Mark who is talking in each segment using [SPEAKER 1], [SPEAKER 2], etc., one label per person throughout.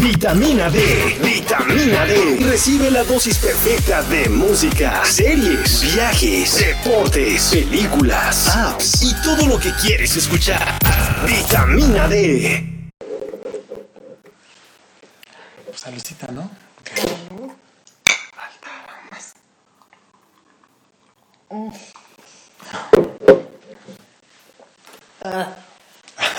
[SPEAKER 1] Vitamina D. Vitamina D. Recibe la dosis perfecta de música, series, viajes, deportes, películas, apps y todo lo que quieres escuchar. Vitamina D.
[SPEAKER 2] Salucita, ¿no?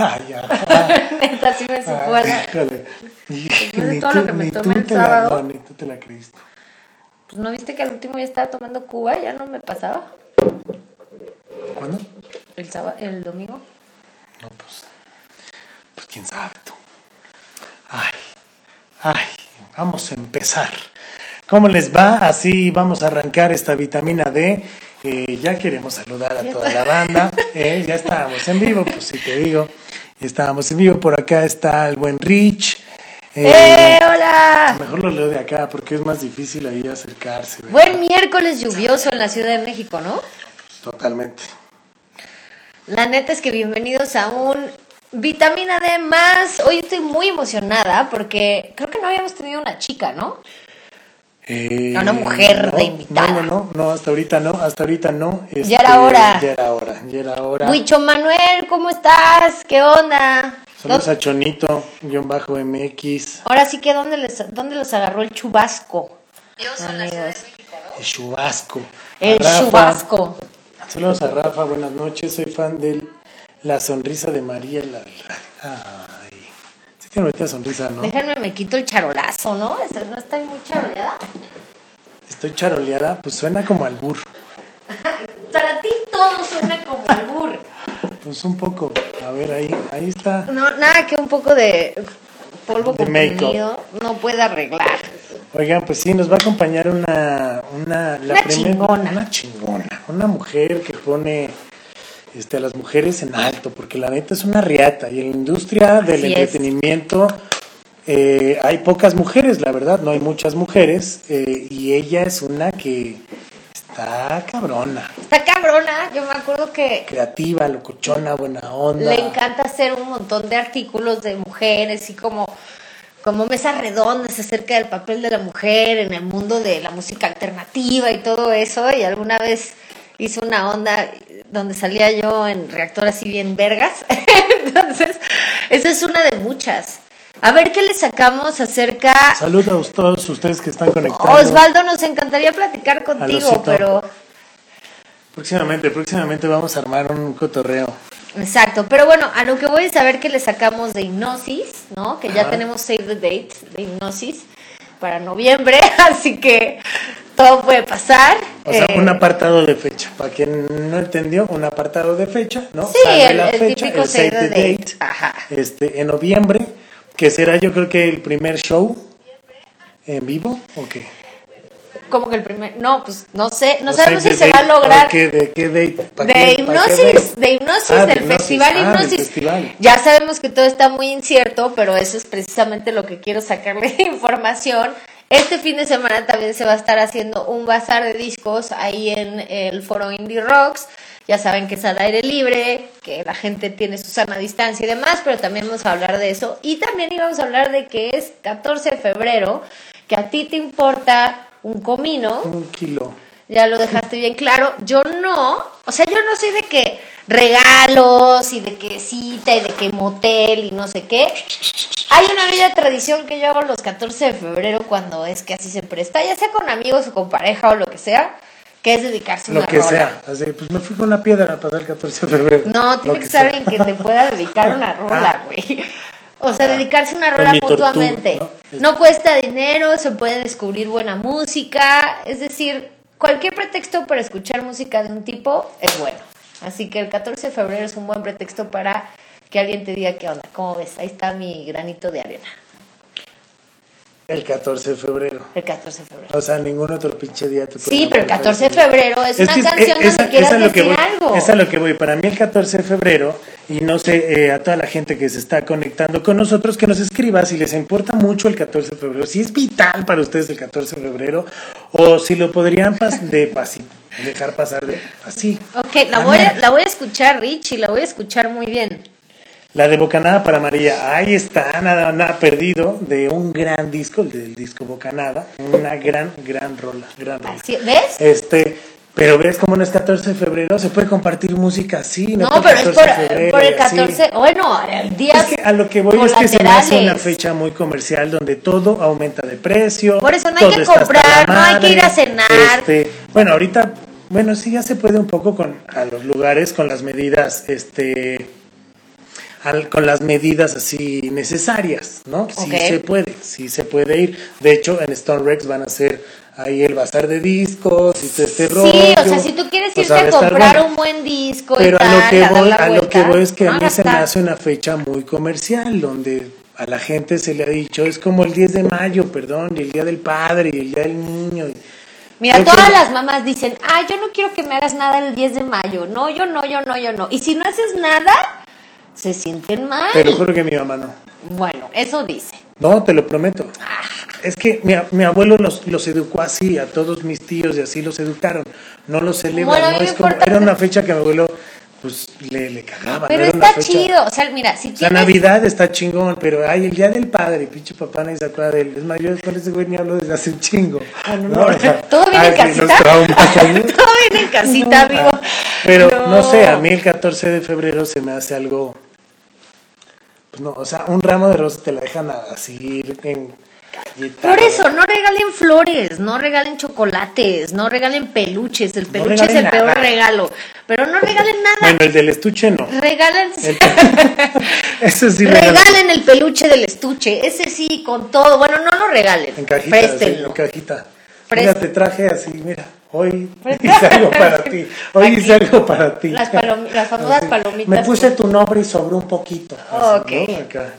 [SPEAKER 2] Ay, ya.
[SPEAKER 3] Neta, sí me supo
[SPEAKER 2] híjole.
[SPEAKER 3] Después de
[SPEAKER 2] Ni
[SPEAKER 3] todo
[SPEAKER 2] tú-
[SPEAKER 3] lo que me tomé el
[SPEAKER 2] te la-
[SPEAKER 3] sábado.
[SPEAKER 2] no, ni tú te la creíste.
[SPEAKER 3] Pues no viste que al último ya estaba tomando Cuba, ya no me pasaba.
[SPEAKER 2] ¿Cuándo?
[SPEAKER 3] El sábado, el domingo.
[SPEAKER 2] No, pues. Pues quién sabe tú. Ay, ay, vamos a empezar. ¿Cómo les va? Así vamos a arrancar esta vitamina D. Eh, ya queremos saludar a toda la banda. Eh, ya estábamos en vivo, pues si te digo. Estábamos en vivo. Por acá está el buen Rich. Eh,
[SPEAKER 3] ¡Eh, hola!
[SPEAKER 2] Mejor lo leo de acá porque es más difícil ahí acercarse. ¿verdad?
[SPEAKER 3] Buen miércoles lluvioso en la Ciudad de México, ¿no?
[SPEAKER 2] Totalmente.
[SPEAKER 3] La neta es que bienvenidos a un Vitamina D más. Hoy estoy muy emocionada porque creo que no habíamos tenido una chica, ¿no?
[SPEAKER 2] Eh,
[SPEAKER 3] A una mujer
[SPEAKER 2] no,
[SPEAKER 3] de invitada.
[SPEAKER 2] No, no, no, no, hasta ahorita no, hasta ahorita no.
[SPEAKER 3] Ya era hora.
[SPEAKER 2] Ya era hora, ya era hora.
[SPEAKER 3] Huicho Manuel, ¿cómo estás? ¿Qué onda?
[SPEAKER 2] Saludos a Chonito, guion bajo MX,
[SPEAKER 3] Ahora sí que ¿dónde, les, dónde los agarró el chubasco? Amigos.
[SPEAKER 2] el Chubasco.
[SPEAKER 3] El
[SPEAKER 2] Rafa.
[SPEAKER 3] chubasco.
[SPEAKER 2] Saludos a Rafa, buenas noches, soy fan de La Sonrisa de María. La, sí tiene bonita sonrisa, ¿no?
[SPEAKER 3] Déjenme, me quito el charolazo, ¿no? ¿No está muy charoleada?
[SPEAKER 2] Estoy charoleada, pues suena como albur.
[SPEAKER 3] Para ti todo suena como albur.
[SPEAKER 2] Pues un poco, a ver, ahí, ahí está.
[SPEAKER 3] No, nada que un poco de polvo
[SPEAKER 2] De
[SPEAKER 3] comprimido no puede arreglar.
[SPEAKER 2] Oigan, pues sí, nos va a acompañar una... Una, la
[SPEAKER 3] Una
[SPEAKER 2] primer-
[SPEAKER 3] chingona.
[SPEAKER 2] Una chingona. Una mujer que pone este, a las mujeres en alto, porque la neta es una riata. Y en la industria del
[SPEAKER 3] Así
[SPEAKER 2] entretenimiento eh, hay pocas mujeres, la verdad, no hay muchas mujeres. eh, y ella es una que está cabrona,
[SPEAKER 3] Está cabrona, yo me acuerdo que
[SPEAKER 2] creativa, locochona, buena onda.
[SPEAKER 3] le encanta hacer un montón de artículos de mujeres y como, como mesas redondas acerca del papel de la mujer en el mundo de la música alternativa y todo eso. Y alguna vez hizo una onda donde salía yo en reactor así bien vergas. Entonces, esa es una de muchas. A ver qué le sacamos acerca...
[SPEAKER 2] Saludos a todos ustedes que están conectados.
[SPEAKER 3] Osvaldo, nos encantaría platicar contigo, pero...
[SPEAKER 2] Próximamente, próximamente vamos a armar un cotorreo.
[SPEAKER 3] Exacto, pero bueno, a lo que voy es saber que le sacamos de hipnosis, ¿no? Que ya tenemos save the date de hipnosis para noviembre, así que todo puede pasar.
[SPEAKER 2] O sea,
[SPEAKER 3] Eh,
[SPEAKER 2] un apartado de fecha. Para quien no entendió, un apartado de fecha, ¿no?
[SPEAKER 3] Sí, el-
[SPEAKER 2] la
[SPEAKER 3] el
[SPEAKER 2] fecha,
[SPEAKER 3] típico
[SPEAKER 2] el save the date,
[SPEAKER 3] date. Ajá.
[SPEAKER 2] Este, en noviembre, que será yo creo que el primer show en vivo, ¿o qué?
[SPEAKER 3] como que el primer, no, pues no sé, no sabemos si se va a
[SPEAKER 2] date,
[SPEAKER 3] lograr.
[SPEAKER 2] ¿o qué? ¿De qué date? ¿Pa'
[SPEAKER 3] De
[SPEAKER 2] qué-
[SPEAKER 3] hipnosis,
[SPEAKER 2] date?
[SPEAKER 3] de hipnosis,
[SPEAKER 2] Ah, de
[SPEAKER 3] del
[SPEAKER 2] hipnosis.
[SPEAKER 3] festival
[SPEAKER 2] Ah,
[SPEAKER 3] hipnosis.
[SPEAKER 2] festival.
[SPEAKER 3] Ya sabemos que todo está muy incierto, pero eso es precisamente lo que quiero sacarle de información. Este fin de semana también se va a estar haciendo un bazar de discos ahí en el foro Indie Rocks. Ya saben que es al aire libre, que la gente tiene su sana distancia y demás, pero también vamos a hablar de eso. Y también íbamos a hablar de que es 14 de febrero, que a ti te importa un comino.
[SPEAKER 2] Un kilo.
[SPEAKER 3] Ya lo dejaste bien claro. Yo no, o sea, yo no soy de que regalos y de que cita y de que motel y no sé qué. Hay una bella tradición que yo hago los 14 de febrero cuando es que así se presta, ya sea con amigos o con pareja o lo que sea, que es dedicarse
[SPEAKER 2] Lo
[SPEAKER 3] una
[SPEAKER 2] que
[SPEAKER 3] rola.
[SPEAKER 2] sea. Así, pues me fui con una piedra para el 14 de febrero.
[SPEAKER 3] No,
[SPEAKER 2] Lo
[SPEAKER 3] tiene que
[SPEAKER 2] que
[SPEAKER 3] ser
[SPEAKER 2] sea.
[SPEAKER 3] alguien que te pueda dedicar una rola, güey. O sea, dedicarse una rola mutuamente.
[SPEAKER 2] ¿no?
[SPEAKER 3] No cuesta dinero, se puede descubrir buena música, es decir, cualquier pretexto para escuchar música de un tipo es bueno. Así que el 14 de febrero es un buen pretexto para que alguien te diga qué onda, ¿cómo ves? Ahí está mi granito de arena,
[SPEAKER 2] El 14 de febrero.
[SPEAKER 3] el 14 de febrero.
[SPEAKER 2] O sea, ningún otro pinche día te puede
[SPEAKER 3] Sí, pero el
[SPEAKER 2] llamar
[SPEAKER 3] 14 de febrero es, una
[SPEAKER 2] que,
[SPEAKER 3] canción
[SPEAKER 2] esa-
[SPEAKER 3] donde quieras
[SPEAKER 2] esa es lo que
[SPEAKER 3] decir
[SPEAKER 2] voy,
[SPEAKER 3] algo.
[SPEAKER 2] es lo que voy. Para mí el 14 de febrero, y no sé, eh, a toda la gente que se está conectando con nosotros, que nos escriba si les importa mucho el 14 de febrero, si es vital para ustedes el 14 de febrero, o si lo podrían pas- de así, dejar pasar de así.
[SPEAKER 3] Ok, la voy, a, la voy a escuchar, Rich, y la voy a escuchar muy bien.
[SPEAKER 2] La de Bocanada para María, ahí está, nada, nada perdido, de un gran disco, el del disco Bocanada, una gran, gran rola, gran rola.
[SPEAKER 3] Así- ¿Ves?
[SPEAKER 2] Este, pero ves como no es 14 de febrero, se puede compartir música así, no,
[SPEAKER 3] No, pero es
[SPEAKER 2] 14
[SPEAKER 3] por,
[SPEAKER 2] de febrero
[SPEAKER 3] por el
[SPEAKER 2] y así.
[SPEAKER 3] 14. Bueno, el día.
[SPEAKER 2] Es que a lo que voy es que se me hace una fecha muy comercial donde todo aumenta de precio.
[SPEAKER 3] Por eso no hay que comprar, no hay que ir a cenar.
[SPEAKER 2] este, bueno, ahorita, bueno, sí ya se puede un poco con a los lugares con las medidas, este, al- con las medidas así necesarias, ¿no? Sí se puede, sí se puede ir. De hecho, en Stone Rex van a hacer ahí el bazar de discos y todo este rollo.
[SPEAKER 3] Sí, o sea, si tú quieres
[SPEAKER 2] O
[SPEAKER 3] irte a comprar
[SPEAKER 2] bueno.
[SPEAKER 3] un buen disco
[SPEAKER 2] Pero
[SPEAKER 3] y tal,
[SPEAKER 2] a lo que voy, a lo que voy es que a mí se me hace una fecha muy comercial, donde a la gente se le ha dicho, es como el 10 de mayo, perdón, y el Día del Padre, y el Día del Niño. y-
[SPEAKER 3] Mira, todas las mamás dicen, ah, yo no quiero que me hagas nada el 10 de mayo. No, yo no, yo no, yo no. Y si no haces nada, se sienten mal.
[SPEAKER 2] Te lo juro que mi mamá no.
[SPEAKER 3] Bueno, eso dice.
[SPEAKER 2] No, te lo prometo. Es que mi, mi abuelo los, los educó así, a todos mis tíos y así los educaron. No los celebran,
[SPEAKER 3] Bueno,
[SPEAKER 2] ¿no? Es como, era una fecha que mi abuelo pues le, le cagaba.
[SPEAKER 3] Pero
[SPEAKER 2] no
[SPEAKER 3] está chido. O sea, mira, si
[SPEAKER 2] sea,
[SPEAKER 3] tienes...
[SPEAKER 2] Navidad está chingón, pero hay el Día del Padre, pinche papá nadie se acuerda de él. Es yo con ese güey ni hablo desde hace un chingo. ¿no? O sea,
[SPEAKER 3] ¿Todo bien en
[SPEAKER 2] ay,
[SPEAKER 3] casita?
[SPEAKER 2] ¿no?
[SPEAKER 3] Todo bien en casita, amigo.
[SPEAKER 2] Ah, Pero no. sé, a mí el 14 de febrero se me hace algo. Pues no, o sea, un ramo de rosas te la dejan así en.
[SPEAKER 3] Por eso, no regalen flores, no regalen chocolates, no regalen peluches. El peluche es el peor regalo. Pero no regalen nada.
[SPEAKER 2] Bueno, el del estuche no.
[SPEAKER 3] Regalen,
[SPEAKER 2] Ese sí
[SPEAKER 3] regalen el peluche del estuche. Ese sí, con todo. Bueno, no lo regalen.
[SPEAKER 2] En cajita, sí,
[SPEAKER 3] Préstenlo.
[SPEAKER 2] en cajita.
[SPEAKER 3] Prest-
[SPEAKER 2] Mira, te traje así, mira, hoy hice algo para ti. Hoy
[SPEAKER 3] Aquí.
[SPEAKER 2] hice algo para ti.
[SPEAKER 3] Las palom- las famosas palomitas.
[SPEAKER 2] Me puse tu nombre y sobró un poquito. así.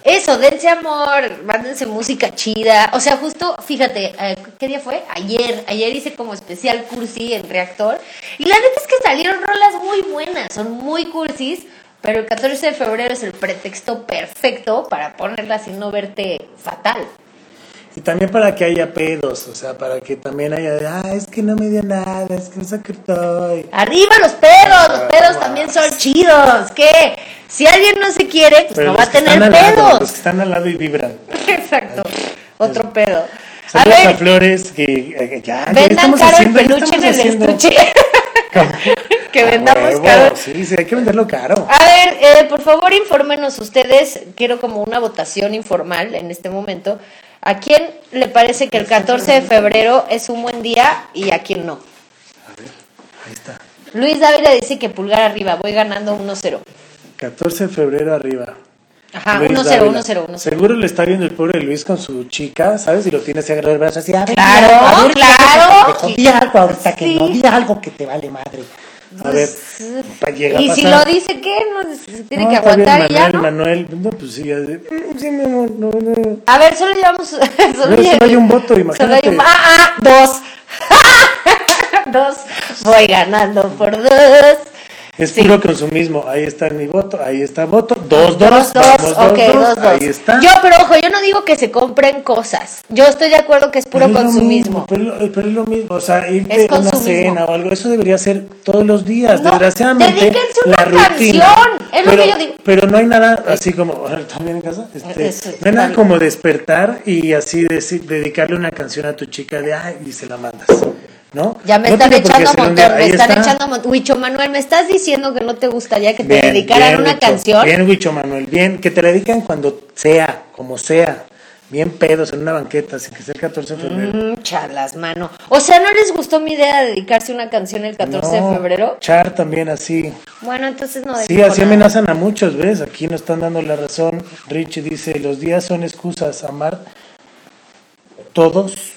[SPEAKER 3] Eso, dense amor, mándense música chida. O sea, justo, fíjate, eh, ¿qué día fue? Ayer. Ayer hice como especial cursi en Reactor. Y la neta es que salieron rolas muy buenas, son muy cursis. Pero el 14 de febrero es el pretexto perfecto para ponerlas y no verte fatal.
[SPEAKER 2] Y también para que haya pedos, o sea, para que también haya, de, ah, es que no me dio nada, es que no estoy.
[SPEAKER 3] Arriba los pedos, los pedos también son chidos. ¿Qué? Si alguien no se quiere, pues
[SPEAKER 2] Pero
[SPEAKER 3] no va a tener
[SPEAKER 2] lado,
[SPEAKER 3] pedos.
[SPEAKER 2] los que están al lado y vibran.
[SPEAKER 3] Exacto. Otro pedo. A
[SPEAKER 2] Saludos a,
[SPEAKER 3] ver,
[SPEAKER 2] Flores, que eh, ya, ya estamos
[SPEAKER 3] caro el
[SPEAKER 2] haciendo- ya
[SPEAKER 3] peluche en el
[SPEAKER 2] haciendo-
[SPEAKER 3] estuche. que vendamos
[SPEAKER 2] huevo,
[SPEAKER 3] caro.
[SPEAKER 2] Sí, sí, hay que venderlo caro.
[SPEAKER 3] A ver, eh, por favor, infórmenos ustedes. Quiero como una votación informal en este momento. ¿A quién le parece que el 14 de febrero es un buen día y a quién no?
[SPEAKER 2] Ahí está.
[SPEAKER 3] Luis Dávila dice que pulgar arriba, voy ganando 1-0.
[SPEAKER 2] 14 de febrero arriba.
[SPEAKER 3] Ajá,
[SPEAKER 2] Luis
[SPEAKER 3] 1-0,
[SPEAKER 2] Dávila.
[SPEAKER 3] 1-0, 1-0.
[SPEAKER 2] Seguro le está viendo el pobre Luis con su chica, ¿sabes? Y lo tiene así agarrado el brazo así. A ver,
[SPEAKER 3] Claro,
[SPEAKER 2] a ver,
[SPEAKER 3] claro.
[SPEAKER 2] Di algo ahorita que
[SPEAKER 3] Sí.
[SPEAKER 2] no, di algo que te vale madre. A ver, pa- llega a
[SPEAKER 3] Y si lo dice, ¿qué? No, tiene
[SPEAKER 2] No,
[SPEAKER 3] que
[SPEAKER 2] está bien,
[SPEAKER 3] aguantar y ya,
[SPEAKER 2] Manuel,
[SPEAKER 3] ¿no?
[SPEAKER 2] Manuel, no, pues sí, ya de, "Mm, sí, no, no.
[SPEAKER 3] A ver, solo llevamos. Solo,
[SPEAKER 2] No, solo hay un voto,
[SPEAKER 3] Solo hay
[SPEAKER 2] imagínate.
[SPEAKER 3] un. ¡Ah, ah! Dos. dos. Voy ganando por dos.
[SPEAKER 2] Es
[SPEAKER 3] Sí.
[SPEAKER 2] puro consumismo. Ahí está mi voto, ahí está voto. Dos, dos,
[SPEAKER 3] Dos, dos,
[SPEAKER 2] vamos,
[SPEAKER 3] ok,
[SPEAKER 2] dos,
[SPEAKER 3] dos, dos.
[SPEAKER 2] Ahí está.
[SPEAKER 3] Yo, pero ojo, yo no digo que se compren cosas. Yo estoy de acuerdo que es puro
[SPEAKER 2] Pero es lo
[SPEAKER 3] consumismo.
[SPEAKER 2] mismo, Pero, es lo- pero es lo mismo, o sea, irte a una
[SPEAKER 3] consumismo.
[SPEAKER 2] cena o algo, eso debería ser todos los días.
[SPEAKER 3] No,
[SPEAKER 2] Desgraciadamente,
[SPEAKER 3] dedíquense
[SPEAKER 2] la
[SPEAKER 3] una
[SPEAKER 2] rutina.
[SPEAKER 3] canción, es lo
[SPEAKER 2] pero,
[SPEAKER 3] que yo digo.
[SPEAKER 2] Pero no hay nada así como, ¿están bien en casa? Este,
[SPEAKER 3] Eso,
[SPEAKER 2] no hay nada como despertar y así deci- dedicarle una canción a tu chica de, ay, y se la mandas, ¿no?
[SPEAKER 3] Ya me
[SPEAKER 2] No
[SPEAKER 3] están echando
[SPEAKER 2] un
[SPEAKER 3] montón, me están
[SPEAKER 2] está.
[SPEAKER 3] echando montón. Huicho Manuel, ¿me estás diciendo que no te gustaría que te
[SPEAKER 2] Bien,
[SPEAKER 3] dedicaran
[SPEAKER 2] bien,
[SPEAKER 3] una canción?
[SPEAKER 2] Bien, Huicho Manuel, bien, que te la dedican cuando sea, como sea, bien pedos en una banqueta, sin que sea el 14 de febrero.
[SPEAKER 3] Mm, charlas, mano. O sea, ¿no les gustó mi idea de dedicarse una canción el 14
[SPEAKER 2] No,
[SPEAKER 3] de febrero?
[SPEAKER 2] Char también así.
[SPEAKER 3] Bueno, entonces no
[SPEAKER 2] Sí, así
[SPEAKER 3] nada.
[SPEAKER 2] amenazan a muchos, ¿ves? Aquí nos están dando la razón. Richie dice, los días son excusas, amar todos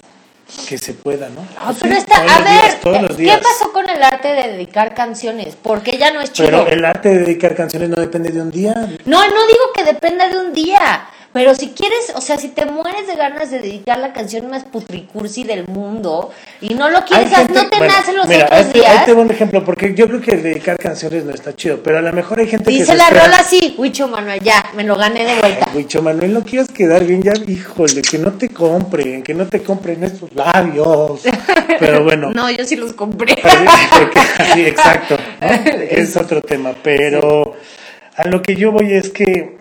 [SPEAKER 2] que se pueda, ¿no?
[SPEAKER 3] Ah,
[SPEAKER 2] Sí,
[SPEAKER 3] pero está, a
[SPEAKER 2] días,
[SPEAKER 3] ver, ¿qué pasó con el arte de dedicar canciones? Porque ya no es chido.
[SPEAKER 2] Pero el arte de dedicar canciones no depende de un día.
[SPEAKER 3] No, no digo que dependa de un día, pero si quieres, o sea, si te mueres de ganas de dedicar la canción más putricursi del mundo y no lo quieres,
[SPEAKER 2] gente-
[SPEAKER 3] no te
[SPEAKER 2] bueno,
[SPEAKER 3] nacen los
[SPEAKER 2] mira,
[SPEAKER 3] otros
[SPEAKER 2] ahí te-
[SPEAKER 3] días.
[SPEAKER 2] Ahí te doy un ejemplo, porque yo creo que dedicar canciones no está chido, pero a lo mejor hay gente que
[SPEAKER 3] Dice la rola así, Huicho Manuel, ya, me lo gané de vuelta.
[SPEAKER 2] Huicho Manuel, no quieras quedar bien, ya, híjole, que no te compren, que no te compren estos labios. Pero bueno.
[SPEAKER 3] No, yo sí los compré.
[SPEAKER 2] Sí, exacto. ¿no? Es otro tema, pero a lo que yo voy es que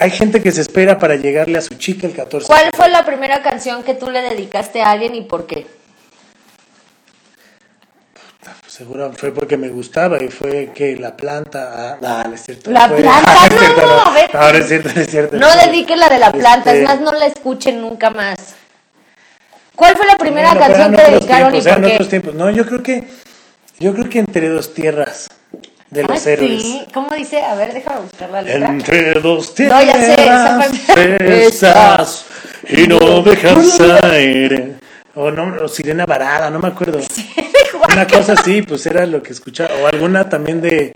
[SPEAKER 2] hay gente que se espera para llegarle a su chica el 14.
[SPEAKER 3] ¿Cuál fue la primera canción que tú le dedicaste a alguien y por qué?
[SPEAKER 2] Seguro fue porque me gustaba y fue que la planta. Ah, no, es cierto.
[SPEAKER 3] La
[SPEAKER 2] Fue-
[SPEAKER 3] planta,
[SPEAKER 2] Ah, es
[SPEAKER 3] no,
[SPEAKER 2] cierto,
[SPEAKER 3] no, a ver.
[SPEAKER 2] No, no es cierto, no es cierto.
[SPEAKER 3] No dedique la de la planta,
[SPEAKER 2] Este-
[SPEAKER 3] es más, no la escuchen nunca más. ¿Cuál fue la primera canción que dedicaron
[SPEAKER 2] tiempos,
[SPEAKER 3] y por qué?
[SPEAKER 2] otros tiempos. No, yo creo que. Yo creo que entre dos tierras de los héroes.
[SPEAKER 3] sí. ¿Cómo dice? A ver, déjame buscar la letra.
[SPEAKER 2] Entre dos
[SPEAKER 3] No,
[SPEAKER 2] tierras
[SPEAKER 3] ya sé,
[SPEAKER 2] estás y no dejas aire. O no, o Sirena Varada, no me acuerdo. Una cosa así, pues era lo que escuchaba. O alguna también de.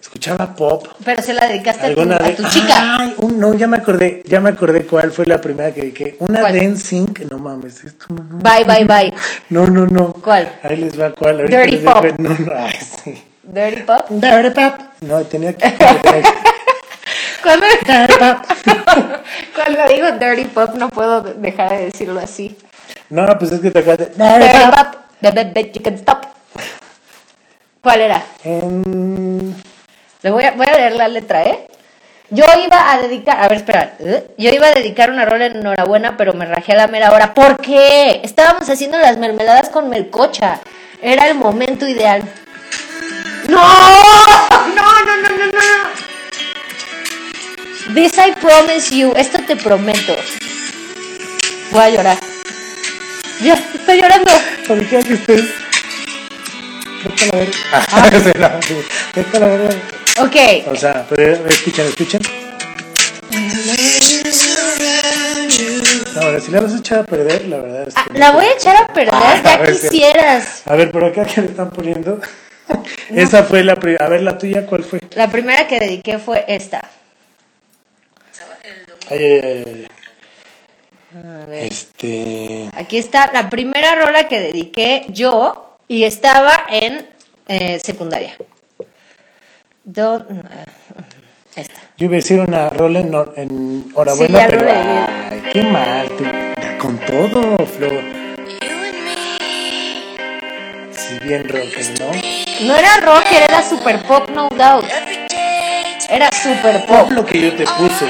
[SPEAKER 2] Escuchaba pop.
[SPEAKER 3] Pero se la dedicaste a tu,
[SPEAKER 2] Alguna
[SPEAKER 3] a
[SPEAKER 2] de.
[SPEAKER 3] tu chica.
[SPEAKER 2] Ay, un- no, ya me acordé. Ya me acordé cuál fue la primera que dediqué. Una
[SPEAKER 3] ¿Cuál?
[SPEAKER 2] de NSYNC. No mames, no. no.
[SPEAKER 3] Bye, bye, bye.
[SPEAKER 2] No, no, no.
[SPEAKER 3] ¿Cuál?
[SPEAKER 2] Ahí les va cuál. ahorita
[SPEAKER 3] Dirty Pop.
[SPEAKER 2] No, no, ay, sí.
[SPEAKER 3] Dirty Pop.
[SPEAKER 2] Dirty Pop. No, tenía que.
[SPEAKER 3] Cuando,
[SPEAKER 2] Dirty Pop.
[SPEAKER 3] cuando digo Dirty Pop no puedo dejar de decirlo así.
[SPEAKER 2] No, pues es que te acabas de.
[SPEAKER 3] Dirty Pop. Baby, baby, you can stop. ¿Cuál era? Le voy a, voy a leer la letra, ¿eh? Yo iba a dedicar, a ver, espera, ¿eh? yo iba a dedicar una rola en enhorabuena, pero me rajé a la mera hora. ¿Por qué? Estábamos haciendo las mermeladas con melcocha. Era el momento ideal. ¡No! ¡No, no, no, no, no! This I promise you. Esto te prometo. Voy a llorar. Ya, estoy llorando.
[SPEAKER 2] Ahorita que estés. Vete a la verga. Ah, la- sí. Vete a la verga.
[SPEAKER 3] Ok.
[SPEAKER 2] O sea, pero escuchen, escuchen. No, ahora si la vas a echar a perder, la verdad es
[SPEAKER 3] Ah,
[SPEAKER 2] que.
[SPEAKER 3] La voy a echar a perder,
[SPEAKER 2] Ah,
[SPEAKER 3] ya quisieras.
[SPEAKER 2] A ver, por acá que le están poniendo. Esa fue la primera. A ver, la tuya, ¿cuál fue?
[SPEAKER 3] La primera que dediqué fue esta.
[SPEAKER 2] Ay, ay, ay.
[SPEAKER 3] A ver.
[SPEAKER 2] Este.
[SPEAKER 3] Aquí está la primera rola que dediqué yo y estaba en eh, secundaria. Do- esta.
[SPEAKER 2] Yo iba a decir una rola en, en
[SPEAKER 3] Sí,
[SPEAKER 2] Horabuena,
[SPEAKER 3] ya lo
[SPEAKER 2] pero.
[SPEAKER 3] leí.
[SPEAKER 2] Ay, qué mal. tú. Con todo, Flor. Si bien rock, ¿no?
[SPEAKER 3] No era rock, era super pop, no doubt. Era super
[SPEAKER 2] Pop lo que yo te puse.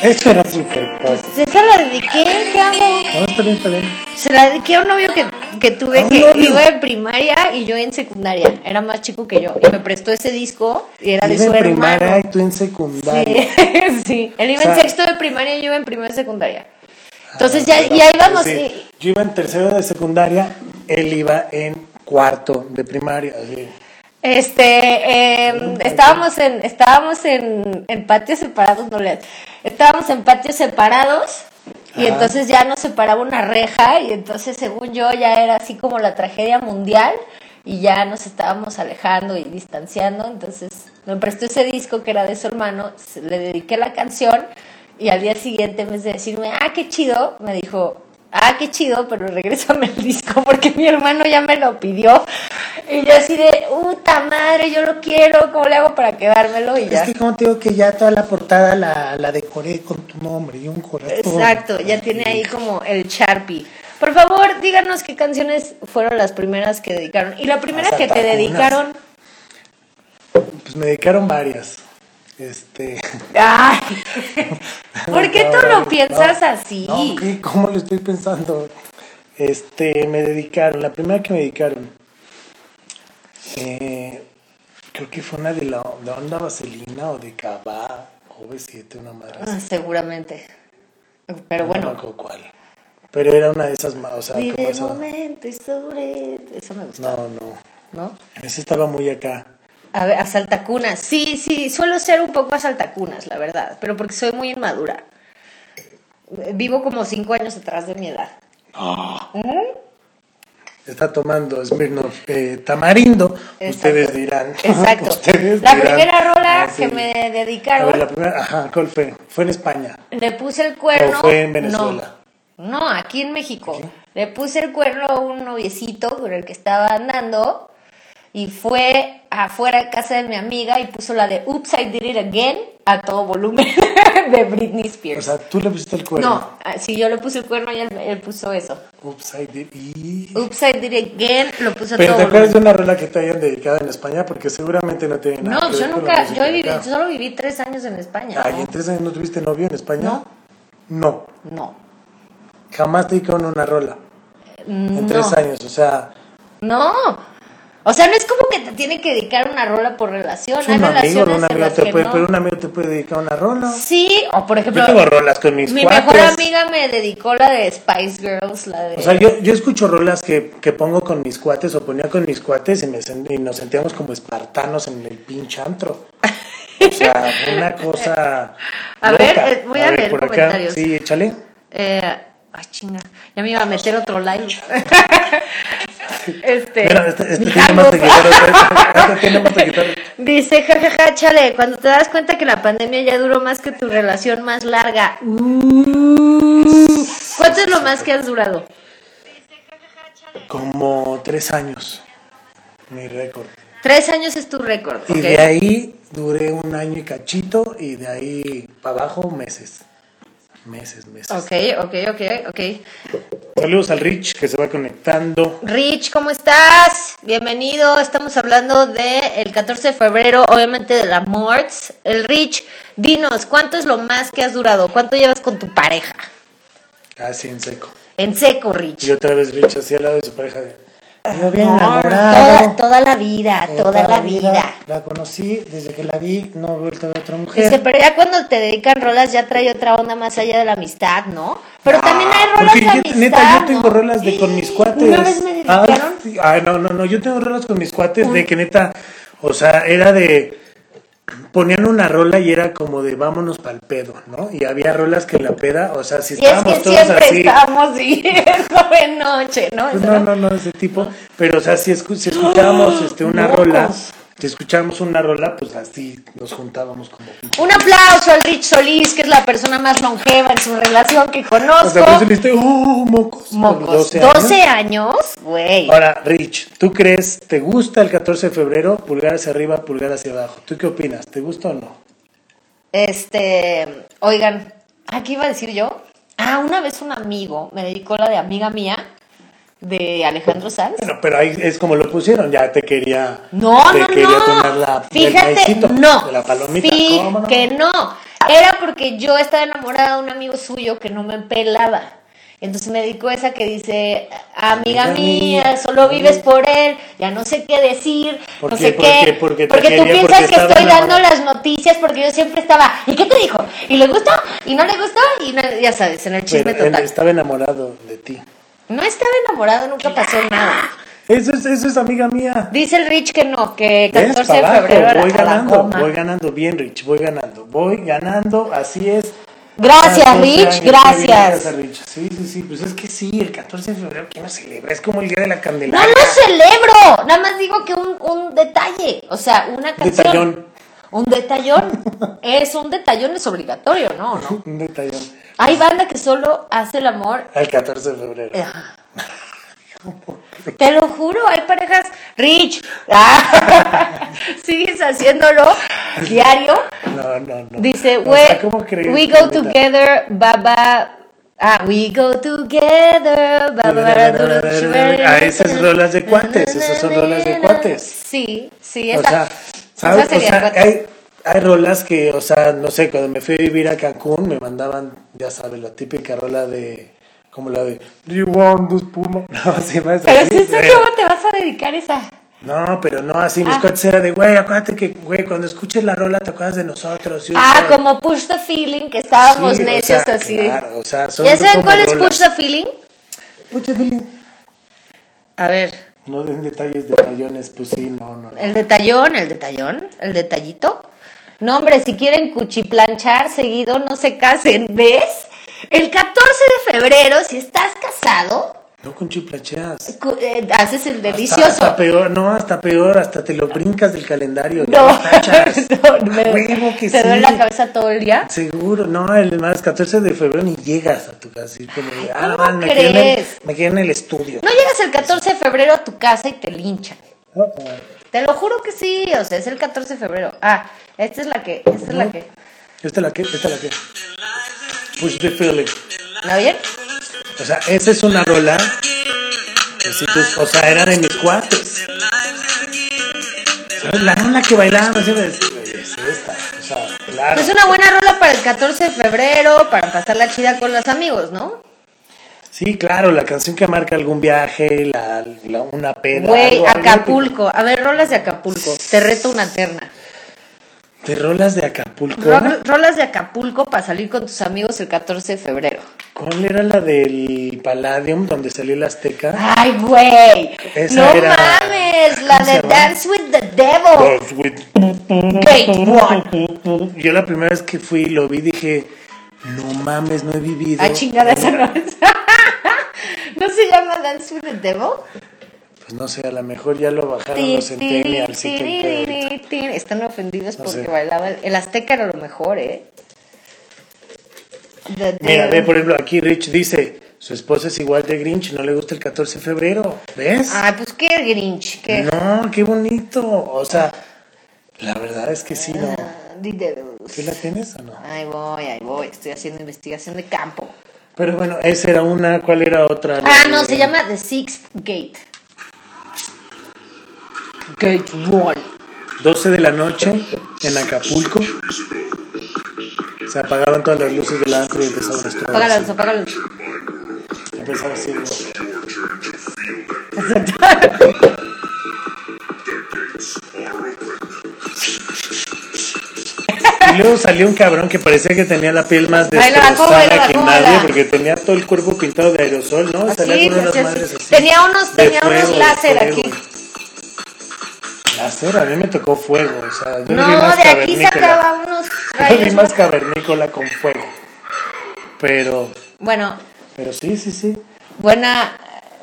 [SPEAKER 2] Eso era super pop.
[SPEAKER 3] Pues esa la dediqué, ¿qué hago?
[SPEAKER 2] No, está bien, está bien.
[SPEAKER 3] Se la dediqué a un novio que, que
[SPEAKER 2] ¿A
[SPEAKER 3] tuve que iba en primaria y yo en secundaria. Era más chico que yo. Y me prestó ese disco y era de su
[SPEAKER 2] en primaria y tú en secundaria.
[SPEAKER 3] Sí, sí. Él iba
[SPEAKER 2] O sea-
[SPEAKER 3] en sexto de primaria y yo iba en primero de secundaria. Entonces ya, ya íbamos.
[SPEAKER 2] Sí,
[SPEAKER 3] y-
[SPEAKER 2] Yo iba en tercero de secundaria, él iba en cuarto de primaria. así.
[SPEAKER 3] Este, em, estábamos en, estábamos en, en patios separados, no leas. Estábamos en patios separados y
[SPEAKER 2] Ajá.
[SPEAKER 3] entonces ya nos separaba una reja y entonces según yo ya era así como la tragedia mundial y ya nos estábamos alejando y distanciando. Entonces me prestó ese disco que era de su hermano, le dediqué la canción y al día siguiente en vez de decirme, ah, qué chido, me dijo, ah, qué chido, pero regrésame el disco porque mi hermano ya me lo pidió. Y yo así de, puta madre, yo lo quiero, ¿cómo le hago para quedármelo? Y ya.
[SPEAKER 2] Es que como te digo que ya toda la portada la, la decoré con tu nombre y un corazón.
[SPEAKER 3] Exacto, ya tiene ahí como el Sharpie. Por favor, díganos qué canciones fueron las primeras que dedicaron. Y la primera que te dedicaron.
[SPEAKER 2] Pues me dedicaron varias. Este.
[SPEAKER 3] ¡Ay! ¿Por qué tú
[SPEAKER 2] No,
[SPEAKER 3] lo piensas
[SPEAKER 2] no,
[SPEAKER 3] así?
[SPEAKER 2] No, ¿qué? ¿cómo lo estoy pensando? Este, me dedicaron, la primera que me dedicaron, eh, creo que fue una de la de onda vaselina o de Cabá, o B7, una madre.
[SPEAKER 3] Ah, seguramente. Pero
[SPEAKER 2] No
[SPEAKER 3] bueno.
[SPEAKER 2] acuerdo cuál. Pero era una de esas, ma- o sea,
[SPEAKER 3] momento y sobre. Eso me gusta.
[SPEAKER 2] No, no.
[SPEAKER 3] ¿No?
[SPEAKER 2] Ese estaba muy acá.
[SPEAKER 3] A ver, a saltacunas. Sí, sí, suelo ser un poco a saltacunas, la verdad. Pero porque soy muy inmadura. Vivo como cinco años atrás de mi edad.
[SPEAKER 2] Está tomando Smirnoff eh, tamarindo.
[SPEAKER 3] Exacto.
[SPEAKER 2] Ustedes dirán.
[SPEAKER 3] Exacto.
[SPEAKER 2] Ustedes
[SPEAKER 3] la
[SPEAKER 2] dirán.
[SPEAKER 3] primera rola
[SPEAKER 2] Ah, sí.
[SPEAKER 3] que me
[SPEAKER 2] A
[SPEAKER 3] dedicaron,
[SPEAKER 2] ver, la primera, ajá, ¿cuál fue? Fue en España.
[SPEAKER 3] le puse el cuerno.
[SPEAKER 2] ¿O fue en Venezuela?
[SPEAKER 3] No, no, aquí en México. Le puse el cuerno a un noviecito con el que estaba andando. Y fue afuera de casa de mi amiga y puso la de Oops, I Did It Again a todo volumen de Britney
[SPEAKER 2] O
[SPEAKER 3] Spears.
[SPEAKER 2] sea, tú le pusiste el cuerno.
[SPEAKER 3] no, ah, si yo le puse el cuerno y él, él puso eso.
[SPEAKER 2] Ups, I did- y-
[SPEAKER 3] Oops, I Did It Again lo puso a
[SPEAKER 2] Pero
[SPEAKER 3] todo
[SPEAKER 2] te acuerdas de una rola que te hayan dedicado en España porque seguramente no tiene nada
[SPEAKER 3] No,
[SPEAKER 2] que
[SPEAKER 3] yo
[SPEAKER 2] ver con la
[SPEAKER 3] nunca, yo, viví, solo viví tres años en España.
[SPEAKER 2] Ay,
[SPEAKER 3] ¿no?
[SPEAKER 2] ¿en tres años no tuviste novio en España?
[SPEAKER 3] No.
[SPEAKER 2] No.
[SPEAKER 3] No,
[SPEAKER 2] Jamás te dedicaron una rola. En
[SPEAKER 3] no.
[SPEAKER 2] tres años, o sea,
[SPEAKER 3] No. O sea, no es como que te tiene que dedicar una rola por relación.
[SPEAKER 2] es
[SPEAKER 3] Hay
[SPEAKER 2] un amigo,
[SPEAKER 3] relaciones
[SPEAKER 2] un amigo te puede,
[SPEAKER 3] no.
[SPEAKER 2] pero un amigo te puede dedicar una rola.
[SPEAKER 3] Sí, o por ejemplo,
[SPEAKER 2] Yo tengo rolas con mis
[SPEAKER 3] mi
[SPEAKER 2] cuates.
[SPEAKER 3] mejor amiga me dedicó la de Spice Girls, la de...
[SPEAKER 2] O sea, yo, yo escucho rolas que, que pongo con mis cuates o ponía con mis cuates y, me, y nos sentíamos como espartanos en el pinche antro. O sea, una cosa.
[SPEAKER 3] A ver,
[SPEAKER 2] loca.
[SPEAKER 3] eh, voy a leer
[SPEAKER 2] por acá.
[SPEAKER 3] comentarios.
[SPEAKER 2] Sí, échale.
[SPEAKER 3] Eh, ay, chinga, ya me iba a meter otro live. este,
[SPEAKER 2] Mira, este, este tiene más seguidores. Este tiene más seguidores.
[SPEAKER 3] Dice, jajaja, chale, cuando te das cuenta que la pandemia ya duró más que tu relación más larga. Uh, ¿Cuánto es lo más que has durado?
[SPEAKER 2] Como tres años. Mi récord.
[SPEAKER 3] Tres años es tu récord.
[SPEAKER 2] Y de ahí duré un año y cachito y de ahí para abajo meses. Meses, meses.
[SPEAKER 3] Ok, ok, ok, ok.
[SPEAKER 2] Saludos al Rich que se va conectando.
[SPEAKER 3] Rich, ¿cómo estás? Bienvenido. Estamos hablando del el 14 de febrero, obviamente de la Morts. El Rich, dinos, ¿cuánto es lo más que has durado? ¿Cuánto llevas con tu pareja?
[SPEAKER 2] Así en seco.
[SPEAKER 3] En seco, Rich.
[SPEAKER 2] Y otra vez Rich así al lado de su pareja de. Yo bien
[SPEAKER 3] No,
[SPEAKER 2] enamorado.
[SPEAKER 3] toda, toda la vida,
[SPEAKER 2] Eh,
[SPEAKER 3] toda la vida.
[SPEAKER 2] La conocí desde que la vi, no he vuelto a ver otra mujer.
[SPEAKER 3] Dice, pero ya cuando te dedican rolas ya trae otra onda más allá de la amistad, ¿no? Pero también hay rolas
[SPEAKER 2] Ah, Porque
[SPEAKER 3] de
[SPEAKER 2] yo,
[SPEAKER 3] amistad,
[SPEAKER 2] neta, yo tengo rolas de con mis cuates.
[SPEAKER 3] Una vez me
[SPEAKER 2] Ay,
[SPEAKER 3] dedicaron
[SPEAKER 2] ay, no, no, no, yo tengo rolas con mis cuates de que neta, o sea, era de ponían una rola y era como de vámonos pa'l pedo, ¿no? Y había rolas que la peda, o sea, si
[SPEAKER 3] Y es
[SPEAKER 2] estábamos
[SPEAKER 3] que
[SPEAKER 2] todos
[SPEAKER 3] siempre
[SPEAKER 2] así,
[SPEAKER 3] estábamos siguiendo de noche, ¿no?
[SPEAKER 2] pues no, no, no, ese tipo, pero o sea, si, escu- si escuchábamos este, una rola, si escuchábamos una rola, pues así nos juntábamos como
[SPEAKER 3] Un aplauso al Rich Solís, que es la persona más longeva en su relación que
[SPEAKER 2] O
[SPEAKER 3] conozco.
[SPEAKER 2] sea, pues oh, mocos.
[SPEAKER 3] Mocos,
[SPEAKER 2] 12
[SPEAKER 3] 12
[SPEAKER 2] años.
[SPEAKER 3] güey.
[SPEAKER 2] Ahora, Rich, ¿tú crees, te gusta el 14 de febrero? Pulgar hacia arriba, pulgar hacia abajo. ¿Tú qué opinas? ¿Te gusta o no?
[SPEAKER 3] Este, oigan, ¿a qué iba a decir yo? Ah, una vez un amigo me dedicó la de amiga mía, de Alejandro Sanz.
[SPEAKER 2] Bueno, pero ahí es como lo pusieron, ya te quería.
[SPEAKER 3] No,
[SPEAKER 2] te
[SPEAKER 3] no,
[SPEAKER 2] quería
[SPEAKER 3] no.
[SPEAKER 2] tomar la, el
[SPEAKER 3] Fíjate,
[SPEAKER 2] maicito
[SPEAKER 3] no.
[SPEAKER 2] de la palomita.
[SPEAKER 3] Sí,
[SPEAKER 2] ¿Cómo no?
[SPEAKER 3] que no. Era porque yo estaba enamorada de un amigo suyo que no me pelaba. Entonces me dedicó esa que dice, amiga
[SPEAKER 2] Amiga
[SPEAKER 3] mía,
[SPEAKER 2] mía,
[SPEAKER 3] solo vives por él, ya no sé qué decir,
[SPEAKER 2] ¿Por
[SPEAKER 3] no
[SPEAKER 2] qué?
[SPEAKER 3] sé
[SPEAKER 2] ¿Por
[SPEAKER 3] qué.
[SPEAKER 2] qué? Porque
[SPEAKER 3] tú piensas
[SPEAKER 2] porque
[SPEAKER 3] que estoy dando las noticias porque yo siempre estaba, ¿y qué te dijo? ¿Y le gustó? ¿Y no le gustó? Y no- ya sabes, en el chisme
[SPEAKER 2] Pero él
[SPEAKER 3] total.
[SPEAKER 2] estaba enamorado de ti.
[SPEAKER 3] No estaba enamorado, nunca pasó nada.
[SPEAKER 2] Eso es, eso es amiga mía.
[SPEAKER 3] Dice el Rich que no, que
[SPEAKER 2] ¿Ves?
[SPEAKER 3] 14 de
[SPEAKER 2] abajo,
[SPEAKER 3] febrero
[SPEAKER 2] voy
[SPEAKER 3] a la
[SPEAKER 2] ganando,
[SPEAKER 3] goma.
[SPEAKER 2] voy ganando bien, Rich, voy ganando, voy ganando, así es.
[SPEAKER 3] Gracias,
[SPEAKER 2] 14
[SPEAKER 3] Rich, gracias.
[SPEAKER 2] Rich. Sí, sí, sí, pues es que sí, el 14 de febrero, ¿quién lo celebra? Es como el día de la
[SPEAKER 3] No
[SPEAKER 2] Candelaria.
[SPEAKER 3] lo celebro, nada más digo que un, un detalle, o sea, una canción.
[SPEAKER 2] Detallón.
[SPEAKER 3] Un detallón. es un detallón, es obligatorio, ¿no? ¿no?
[SPEAKER 2] Un detallón.
[SPEAKER 3] Hay banda que solo hace el amor.
[SPEAKER 2] Al 14 de febrero.
[SPEAKER 3] eh, Te lo juro, hay parejas. Rich, ah, sigues haciéndolo diario.
[SPEAKER 2] No, no, no.
[SPEAKER 3] Dice,
[SPEAKER 2] O
[SPEAKER 3] we,
[SPEAKER 2] sea, ¿cómo crees
[SPEAKER 3] we go together, baba. Ah, we go together, baba.
[SPEAKER 2] Ah, esas rolas de cuates, esas son rolas de cuates.
[SPEAKER 3] Sí, sí,
[SPEAKER 2] O
[SPEAKER 3] esa.
[SPEAKER 2] sea,
[SPEAKER 3] esa
[SPEAKER 2] ¿sabes? O
[SPEAKER 3] sería
[SPEAKER 2] sea,
[SPEAKER 3] cuates.
[SPEAKER 2] hay, hay rolas que, o sea, no sé, cuando me fui a vivir a Cancún me mandaban, ya sabes, la típica rola de, como la de, Do you want this puma? No, así más
[SPEAKER 3] Pero
[SPEAKER 2] así,
[SPEAKER 3] si es
[SPEAKER 2] güey.
[SPEAKER 3] ¿cómo te vas a dedicar esa?
[SPEAKER 2] No, pero no así, mis
[SPEAKER 3] Ah.
[SPEAKER 2] cuates era de, güey, acuérdate que, güey, cuando escuches la rola te acuerdas de nosotros. y
[SPEAKER 3] Ah,
[SPEAKER 2] eso".
[SPEAKER 3] como Push the Feeling, que estábamos
[SPEAKER 2] Sí, o
[SPEAKER 3] necios
[SPEAKER 2] sea,
[SPEAKER 3] así.
[SPEAKER 2] claro, o sea, son
[SPEAKER 3] ¿Ya saben cuál es
[SPEAKER 2] rolas.
[SPEAKER 3] Push the Feeling?
[SPEAKER 2] Push the feeling.
[SPEAKER 3] A ver,
[SPEAKER 2] No den detalles, detallones, pues sí, no, no.
[SPEAKER 3] el detallón, el detallón, el detallito. No, hombre, si quieren cuchiplanchar seguido, no se casen, ¿ves? El 14 de febrero, si estás casado,
[SPEAKER 2] No con chiplacheas.
[SPEAKER 3] cu- eh, haces el delicioso.
[SPEAKER 2] hasta peor, no, hasta peor, hasta te lo brincas del calendario.
[SPEAKER 3] No, no, me-
[SPEAKER 2] Huevo que
[SPEAKER 3] ¿Te
[SPEAKER 2] sí.
[SPEAKER 3] duele la cabeza todo el día?
[SPEAKER 2] Seguro, no, el más 14 de febrero ni llegas a tu casa. como ah,
[SPEAKER 3] ¿cómo
[SPEAKER 2] man, me quedé, en el,
[SPEAKER 3] crees?
[SPEAKER 2] me quedé en el estudio.
[SPEAKER 3] No llegas el 14 de febrero a tu casa y te linchan.
[SPEAKER 2] Uh-uh.
[SPEAKER 3] Te lo juro que sí, o sea, es el 14 de febrero. Ah, esta es la que, esta es la que.
[SPEAKER 2] ¿Esta es la que? ¿Esta es la que? Push the feeling.
[SPEAKER 3] ¿La bien?
[SPEAKER 2] O sea, esa es una rola. que si tú- o sea, era de mis cuates. ¿Sabes? La rola que bailaba, así de decir, "Oye, es esta. O sea, claro.
[SPEAKER 3] Es una buena rola para el 14 de febrero, para pasarla chida con los amigos, ¿no?
[SPEAKER 2] Sí, claro, la canción que marca algún viaje, la, la- una peda.
[SPEAKER 3] Güey, Acapulco. A ver, rolas de Acapulco. Te reto una terna.
[SPEAKER 2] De rolas de Acapulco.
[SPEAKER 3] Ro- rolas de Acapulco para salir con tus amigos el 14 de febrero.
[SPEAKER 2] ¿Cuál era la del Palladium donde salió el Azteca?
[SPEAKER 3] ¡Ay, güey! ¡No
[SPEAKER 2] era-
[SPEAKER 3] mames! La
[SPEAKER 2] ¿cómo se
[SPEAKER 3] de? Dance with the Devil.
[SPEAKER 2] Girls with-
[SPEAKER 3] Gate One.
[SPEAKER 2] Yo la primera vez que fui lo vi dije, no mames, no he vivido.
[SPEAKER 3] Ah, chingada, esa no es. ¿No se llama Dance with the Devil?
[SPEAKER 2] Pues no sé, a lo mejor ya lo bajaron los centennials pedo ahorita.
[SPEAKER 3] Están ofendidos
[SPEAKER 2] No
[SPEAKER 3] porque
[SPEAKER 2] sé.
[SPEAKER 3] bailaba. El Azteca era lo mejor, ¿eh? The
[SPEAKER 2] Mira, ve, por ejemplo, aquí Rich dice, su esposa es igual de Grinch, no le gusta el 14 de febrero, ¿ves?
[SPEAKER 3] Ay, pues qué Grinch, qué.
[SPEAKER 2] No, qué bonito. O sea, la verdad es que sí, no.
[SPEAKER 3] Ah.
[SPEAKER 2] ¿Tú la tienes o no?
[SPEAKER 3] Ahí voy, ahí voy. Estoy haciendo investigación de campo.
[SPEAKER 2] Pero bueno, esa era una, ¿cuál era otra?
[SPEAKER 3] Ah, no, se llama The Sixth Gate. Gate One.
[SPEAKER 2] 12 de la noche en Acapulco. Se apagaban todas las luces del antro y empezaban a estar
[SPEAKER 3] Apágalos, apágalos.
[SPEAKER 2] Empezaba así. Y luego salió un cabrón que parecía que tenía la piel más
[SPEAKER 3] Baila,
[SPEAKER 2] destrozada
[SPEAKER 3] baila,
[SPEAKER 2] que
[SPEAKER 3] baila.
[SPEAKER 2] nadie porque tenía todo el cuerpo pintado de aerosol, ¿no? Salía
[SPEAKER 3] Así,
[SPEAKER 2] con unas
[SPEAKER 3] así,
[SPEAKER 2] madres
[SPEAKER 3] así.
[SPEAKER 2] así.
[SPEAKER 3] Tenía unos,
[SPEAKER 2] de
[SPEAKER 3] tenía unos láser
[SPEAKER 2] fuego.
[SPEAKER 3] aquí.
[SPEAKER 2] Láser, a mí me tocó fuego, o sea, yo
[SPEAKER 3] No,
[SPEAKER 2] vi más
[SPEAKER 3] de aquí sacaba unos
[SPEAKER 2] Yo vi más cavernícola con fuego. Pero,
[SPEAKER 3] Bueno,
[SPEAKER 2] pero sí, sí, sí.
[SPEAKER 3] buena.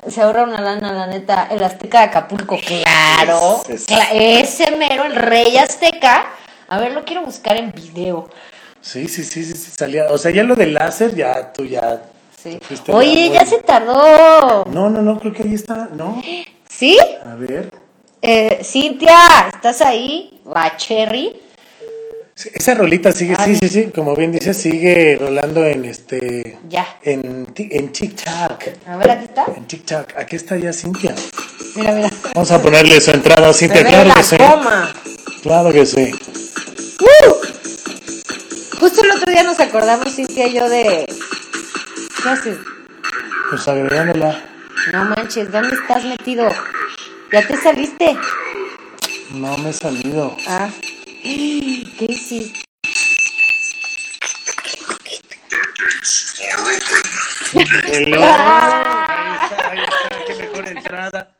[SPEAKER 3] Se ahorra una lana, la neta. El Azteca de Acapulco, claro. Cla- Ese mero, el Rey Azteca. A ver, lo quiero buscar en video.
[SPEAKER 2] Sí, sí, sí, sí, sí, salía. O sea, ya lo del láser, ya tú ya.
[SPEAKER 3] Sí. Oye, ya se tardó.
[SPEAKER 2] No, no, no, creo que ahí está, ¿no?
[SPEAKER 3] ¿Sí?
[SPEAKER 2] A ver.
[SPEAKER 3] Eh, Cintia, ¿estás ahí? Va, Cherry.
[SPEAKER 2] Sí, Esa rolita sigue,
[SPEAKER 3] Ah,
[SPEAKER 2] sí, sí, sí, como bien dices, sigue rolando en este.
[SPEAKER 3] Ya.
[SPEAKER 2] En, en TikTok.
[SPEAKER 3] A ver, aquí está.
[SPEAKER 2] En TikTok. Aquí está ya Cintia.
[SPEAKER 3] Mira, mira.
[SPEAKER 2] Vamos a ponerle su entrada a
[SPEAKER 3] Se
[SPEAKER 2] Cintia,
[SPEAKER 3] ve
[SPEAKER 2] claro
[SPEAKER 3] la
[SPEAKER 2] que sí.
[SPEAKER 3] coma.
[SPEAKER 2] Claro que sí.
[SPEAKER 3] Justo el otro día nos acordamos, Cintia y yo, de. ¿Qué haces?
[SPEAKER 2] Pues agregándola.
[SPEAKER 3] No manches, ¿dónde estás metido? ¿Ya te saliste?
[SPEAKER 2] No me he salido.
[SPEAKER 3] Ah. ¿Qué hiciste?
[SPEAKER 2] Hello. Ahí está, ahí está, qué mejor entrada.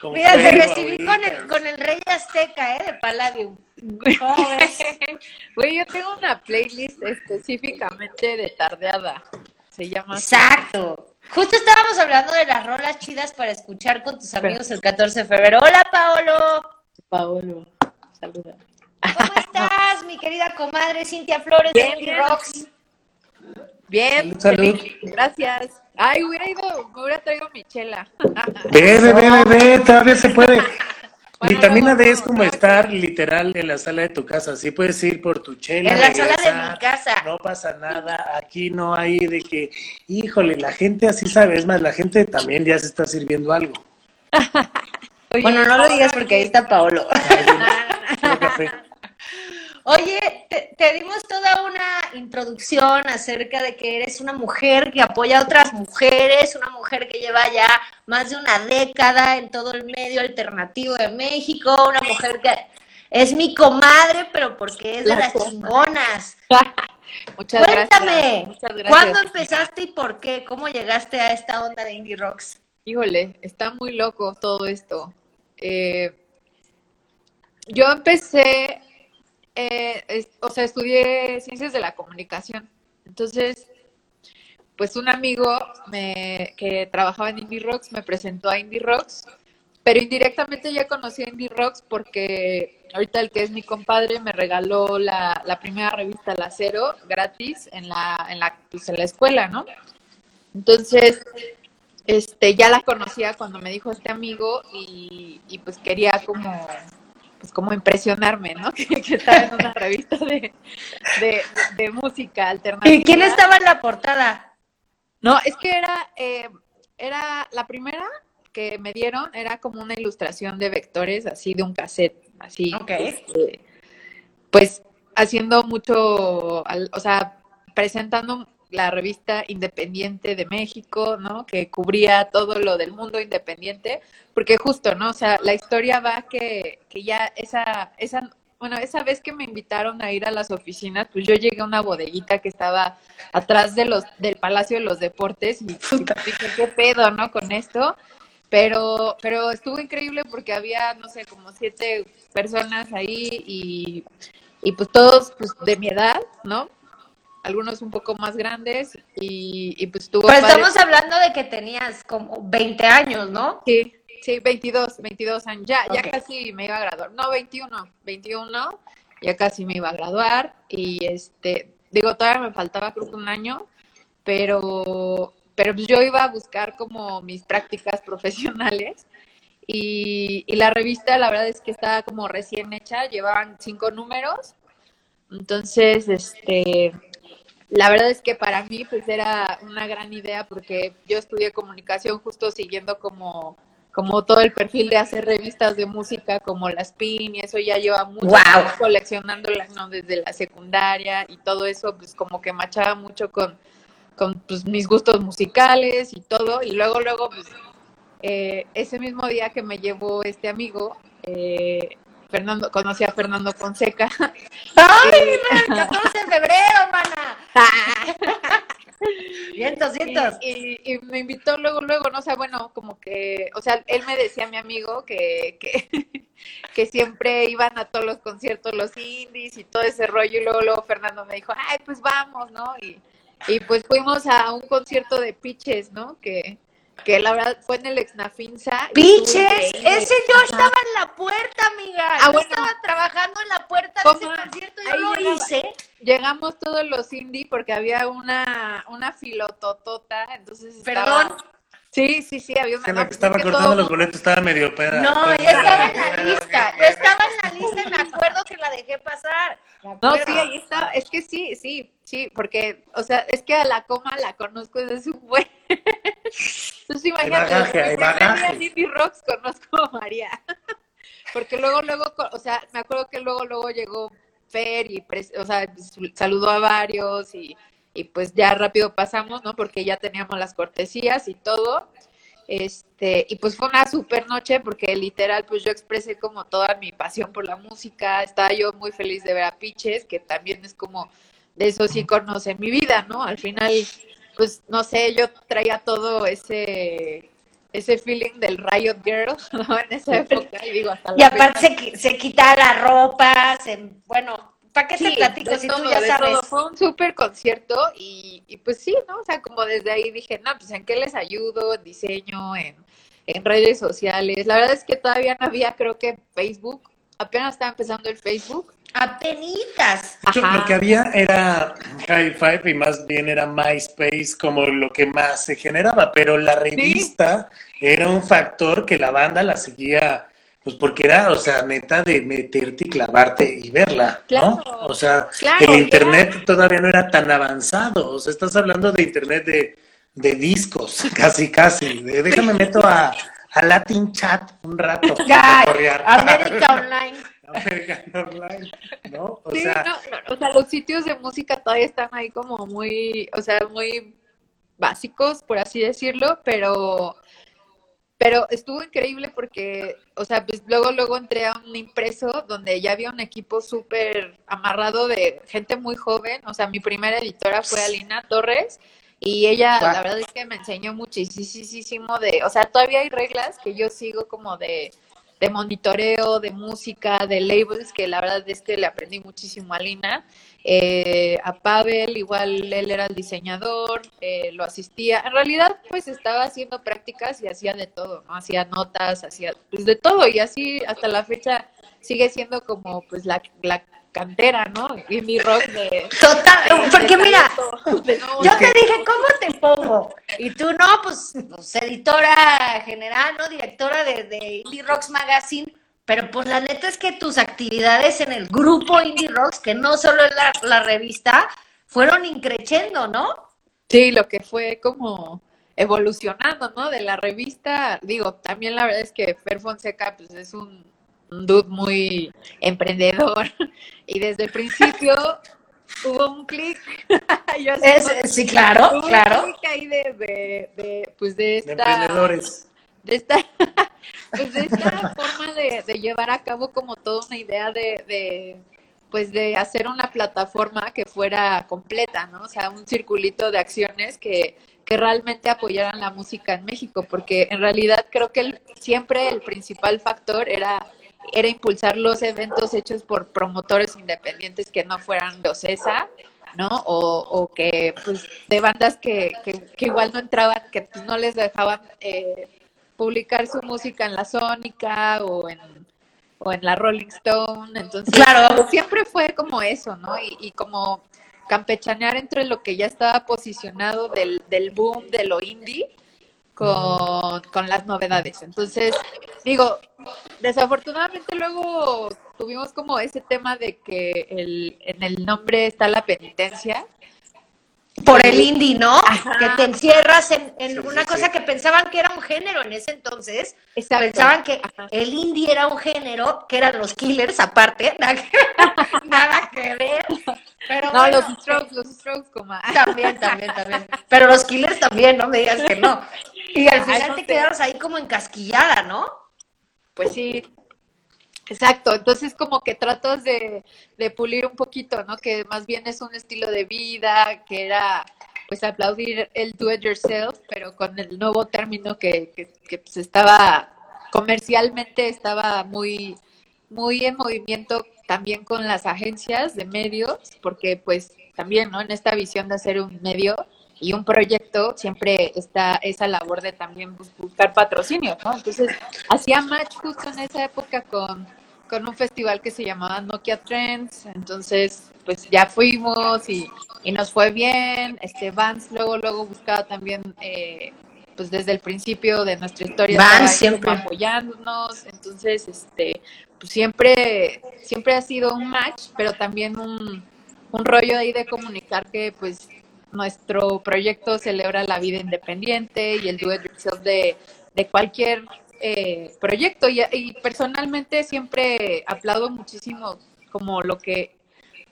[SPEAKER 2] Con
[SPEAKER 3] Mira, te recibí con el, con el Rey Azteca, ¿eh? De Palladium.
[SPEAKER 4] Güey, yo tengo una playlist específicamente de tardeada. Se llama. así.
[SPEAKER 3] Exacto. Justo estábamos hablando de las rolas chidas para escuchar con tus amigos el 14 de febrero. Hola, Paolo.
[SPEAKER 4] Paolo. Saluda.
[SPEAKER 3] ¿Cómo estás, mi querida comadre Cintia Flores
[SPEAKER 4] Bien,
[SPEAKER 3] de. Rocks?
[SPEAKER 4] Bien,
[SPEAKER 2] Salud, salud.
[SPEAKER 4] Gracias. Ay, hubiera ido, me hubiera traído mi chela.
[SPEAKER 2] Bebe, bebe, bebe, todavía se puede.
[SPEAKER 4] Bueno,
[SPEAKER 2] Vitamina D es como estar literal en la sala de tu casa. Sí puedes ir por tu chela.
[SPEAKER 3] En la sala de mi casa.
[SPEAKER 2] No pasa nada. Aquí no hay de que, híjole, la gente así sabe. Es más, la gente también ya se está sirviendo algo.
[SPEAKER 4] Oye,
[SPEAKER 3] Bueno, no lo digas porque ahí está Paolo.
[SPEAKER 2] Café.
[SPEAKER 3] Oye, te, te dimos toda una introducción acerca de que eres una mujer que apoya a otras mujeres, una mujer que lleva ya más de una década en todo el medio alternativo de México, una mujer que es mi comadre, pero porque es de
[SPEAKER 4] La
[SPEAKER 3] las chingonas.
[SPEAKER 4] Muchas gracias.
[SPEAKER 3] Cuéntame,
[SPEAKER 4] Muchas gracias.
[SPEAKER 3] ¿cuándo empezaste y por qué? ¿Cómo llegaste a esta onda de Indie Rocks?
[SPEAKER 4] Híjole, está muy loco todo esto. Eh, yo empecé, eh, o sea, estudié ciencias de la comunicación. Entonces, pues un amigo me, que trabajaba en Indie Rocks me presentó a Indie Rocks, pero indirectamente ya conocí a Indie Rocks porque ahorita el que es mi compadre me regaló la, primera revista La Cero gratis en la, en la, pues, en la escuela, ¿no? Entonces, este, ya la conocía cuando me dijo este amigo y pues quería como pues como impresionarme, ¿no? Que, que estaba en una revista de, de, de música alternativa.
[SPEAKER 3] ¿Y quién estaba en la portada?
[SPEAKER 4] No, es que era, eh, era la primera que me dieron, era como una ilustración de vectores, así de un cassette, así.
[SPEAKER 3] Ok.
[SPEAKER 4] este, pues haciendo mucho, al- o sea, presentando la revista Independiente de México, ¿no? Que cubría todo lo del mundo independiente, porque justo, ¿no? O sea, la historia va que, que ya esa, esa, bueno, esa vez que me invitaron a ir a las oficinas, pues yo llegué a una bodeguita que estaba atrás de los, del Palacio de los Deportes y, y dije, ¿qué pedo, no? Con esto. Pero, pero estuvo increíble porque había, no sé, como siete personas ahí y, y pues todos pues de mi edad, ¿no? Algunos un poco más grandes y, y pues estuvo
[SPEAKER 3] Pero
[SPEAKER 4] padre.
[SPEAKER 3] estamos hablando de que tenías como 20 años, ¿no?
[SPEAKER 4] Sí, sí, 22, 22 años. Ya, ya casi me iba a graduar. No, 21, 21, ya casi me iba a graduar. Y este, digo, todavía me faltaba creo que un año, pero, pero pues yo iba a buscar como mis prácticas profesionales. Y, y la revista, la verdad es que estaba como recién hecha, llevaban cinco números. Entonces, este, la verdad es que para mí pues era una gran idea porque yo estudié comunicación justo siguiendo como, como todo el perfil de hacer revistas de música como las PIN y eso ya lleva mucho coleccionándolas ¿no? desde la secundaria y todo eso pues como que machaba mucho con, con pues, mis gustos musicales y todo y luego luego pues eh, ese mismo día que me llevó este amigo eh, Fernando conocí a Fernando Fonseca
[SPEAKER 3] ¡Ay, el 14 de febrero, mana! Vientos, vientos.
[SPEAKER 4] Y, y- y me invitó luego, luego, ¿no? O sea, bueno, como que, o sea, él me decía, mi amigo, que, que, que siempre iban a todos los conciertos los indies y todo ese rollo, y luego, luego Fernando me dijo, ay, pues vamos, ¿no? Y, y pues fuimos a un concierto de Pitches, ¿no? Que, que la verdad fue en el Exnafinsa.
[SPEAKER 3] Piches, ese yo
[SPEAKER 4] Ajá.
[SPEAKER 3] estaba en la puerta, amiga.
[SPEAKER 4] Ah,
[SPEAKER 3] yo
[SPEAKER 4] bueno.
[SPEAKER 3] estaba trabajando en la puerta de ese
[SPEAKER 4] ¿Cómo?
[SPEAKER 3] concierto, yo
[SPEAKER 4] Ahí
[SPEAKER 3] lo
[SPEAKER 4] llegaba.
[SPEAKER 3] hice.
[SPEAKER 4] Llegamos todos los indie porque había una, una filototota, entonces estaba-
[SPEAKER 3] Perdón.
[SPEAKER 4] Sí, sí, sí, había una...
[SPEAKER 2] Que
[SPEAKER 4] pues
[SPEAKER 2] estaba
[SPEAKER 4] es que
[SPEAKER 2] cortando
[SPEAKER 4] todo
[SPEAKER 2] los boletos estaba medio peda.
[SPEAKER 3] No, yo estaba en la lista. Yo estaba en la lista y me acuerdo que la dejé pasar. Me
[SPEAKER 4] No, sí, ahí está. Es que sí, sí, sí, porque, o sea, es que a la coma la conozco desde un buen. Entonces, imagínate,
[SPEAKER 2] hay bagaje.
[SPEAKER 4] Indie Rocks conozco a María. Porque luego, luego, o sea, me acuerdo que luego, luego llegó Fer y, o sea, su- saludó a varios y, y pues ya rápido pasamos, ¿no? Porque ya teníamos las cortesías y todo. Este, y pues fue una super noche porque literal, pues yo expresé como toda mi pasión por la música. Estaba yo muy feliz de ver a Piches, que también es como de esos iconos en mi vida, ¿no? Al final, pues no sé, yo traía todo ese ese feeling del Riot Girl, ¿no? En esa época, y digo, hasta
[SPEAKER 3] Y
[SPEAKER 4] la
[SPEAKER 3] aparte se, se quita la ropa, se, bueno, ¿para qué te
[SPEAKER 4] Sí,
[SPEAKER 3] platico
[SPEAKER 4] de
[SPEAKER 3] si
[SPEAKER 4] todo,
[SPEAKER 3] tú ya sabes?
[SPEAKER 4] todo. Fue un súper concierto y, y pues sí, ¿no? O sea, como desde ahí dije, no, pues en qué les ayudo, en diseño, en, en redes sociales. La verdad es que todavía no había, creo que Facebook, apenas estaba empezando el Facebook.
[SPEAKER 3] Apenitas.
[SPEAKER 2] Lo que había era High Five y más bien era MySpace como lo que más se generaba, pero la revista era un factor que la banda la seguía, pues porque era, o sea, neta de meterte y clavarte y verla, ¿no? O sea,
[SPEAKER 4] claro,
[SPEAKER 2] el internet todavía no era tan avanzado, o sea, estás hablando de internet de, de discos, casi, casi. De, déjame meto a, a Latin Chat un rato. cotorrear.
[SPEAKER 3] América Online.
[SPEAKER 2] American Online, ¿no? O
[SPEAKER 4] Sí,
[SPEAKER 2] sea,
[SPEAKER 4] no, no, o sea, los sitios de música todavía están ahí como muy, o sea, muy básicos, por así decirlo, pero, pero estuvo increíble porque, o sea, pues luego, luego entré a un impreso donde ya había un equipo súper amarrado de gente muy joven, o sea, mi primera editora fue Alina Torres, y ella, la verdad es que me enseñó muchísimo de, o sea, todavía hay reglas que yo sigo como de, de monitoreo, de música, de labels, que la verdad es que le aprendí muchísimo a Lina. Eh, a Pavel, igual él era el diseñador, eh, lo asistía. En realidad, pues estaba haciendo prácticas y hacía de todo, ¿no? Hacía notas, hacía pues de todo y así hasta la fecha sigue siendo como pues la, la cantera, ¿no? Indie rock de...
[SPEAKER 3] Total,
[SPEAKER 4] de-
[SPEAKER 3] porque
[SPEAKER 4] de
[SPEAKER 3] mira,
[SPEAKER 4] de
[SPEAKER 3] Yo te dije, ¿cómo te pongo? Y tú, no, pues, pues, editora general, ¿no? Directora de, de Indie Rocks Magazine. Pero pues la neta es que tus actividades en el grupo Indie Rocks, que no solo es la, la revista, fueron increciendo, ¿no?
[SPEAKER 4] Sí, lo que fue como evolucionando, ¿no? De la revista, digo, también la verdad es que Fer Fonseca, pues es un, un dude muy emprendedor y desde el principio hubo un clic.
[SPEAKER 3] Sí, claro,
[SPEAKER 4] hubo un
[SPEAKER 3] claro.
[SPEAKER 4] clic ahí de, de, de, pues de
[SPEAKER 2] De
[SPEAKER 4] esta,
[SPEAKER 2] emprendedores.
[SPEAKER 4] de esta, pues de esta forma de, de llevar a cabo como toda una idea de, de, pues de hacer una plataforma que fuera completa, ¿no? O sea, un circulito de acciones que, que realmente apoyaran la música en México, porque en realidad creo que el- siempre el principal factor era era impulsar los eventos hechos por promotores independientes que no fueran de OCESA, ¿no? O, o que, pues, de bandas que, que, que igual no entraban, que pues, no les dejaban eh, publicar su música en la Sónica o en, o en la Rolling Stone. Entonces,
[SPEAKER 3] Claro.
[SPEAKER 4] siempre fue como eso, ¿no? Y, y como campechanear entre lo que ya estaba posicionado del, del boom de lo indie con, con las novedades. Entonces, digo, desafortunadamente luego tuvimos como ese tema de que el, en el nombre está la penitencia.
[SPEAKER 3] Por el indie, ¿no?
[SPEAKER 4] Ajá.
[SPEAKER 3] Que te encierras en, en
[SPEAKER 2] Sí,
[SPEAKER 3] una
[SPEAKER 2] sí,
[SPEAKER 3] cosa
[SPEAKER 2] sí.
[SPEAKER 3] que pensaban que era un género en ese entonces.
[SPEAKER 4] Exacto.
[SPEAKER 3] Pensaban que
[SPEAKER 4] Ajá.
[SPEAKER 3] el indie era un género, que eran los killers aparte, nada que, nada que ver. Pero
[SPEAKER 4] No,
[SPEAKER 3] bueno,
[SPEAKER 4] los strokes, los strokes, como.
[SPEAKER 3] También, también, también. Pero los killers también, no me digas que no. Y al
[SPEAKER 4] Ay,
[SPEAKER 3] final
[SPEAKER 4] no
[SPEAKER 3] te
[SPEAKER 4] sé.
[SPEAKER 3] quedaron ahí como encasquillada, ¿no?
[SPEAKER 4] Pues sí, exacto. Entonces como que tratas de, pulir un poquito, ¿no? Que más bien es un estilo de vida, que era pues aplaudir el do it yourself, pero con el nuevo término que, que, que, pues, estaba comercialmente estaba muy, muy en movimiento también con las agencias de medios, porque pues también, ¿no? En esta visión de hacer un medio y un proyecto siempre está esa labor de también bus- buscar patrocinio, ¿no? Entonces, hacía match justo en esa época con, con un festival que se llamaba Nokia Trends, entonces, pues ya fuimos y, y nos fue bien, este Vance luego, luego buscaba también, eh, pues desde el principio de nuestra historia,
[SPEAKER 3] siempre.
[SPEAKER 4] apoyándonos, entonces, este, pues siempre, siempre ha sido un match, pero también un, un rollo ahí de comunicar que, pues, nuestro proyecto celebra la vida independiente y el do it yourself de, de cualquier eh, proyecto. Y, y personalmente siempre aplaudo muchísimo como lo que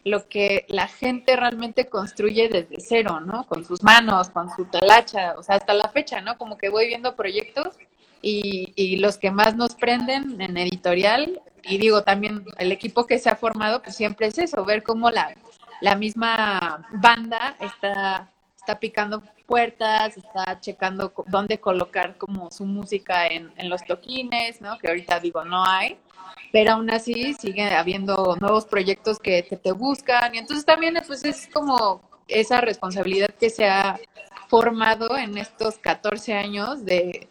[SPEAKER 4] lo que la gente realmente construye desde cero, ¿no? Con sus manos, con su talacha, o sea, hasta la fecha, ¿no? Como que voy viendo proyectos y, y los que más nos prenden en editorial, y digo también el equipo que se ha formado, pues siempre es eso, ver cómo la, la misma banda está, está picando puertas, está checando dónde colocar como su música en, en los toquines, ¿no? Que ahorita digo, no hay, pero aún así sigue habiendo nuevos proyectos que, que te buscan y entonces también pues es como esa responsabilidad que se ha formado en estos 14 años de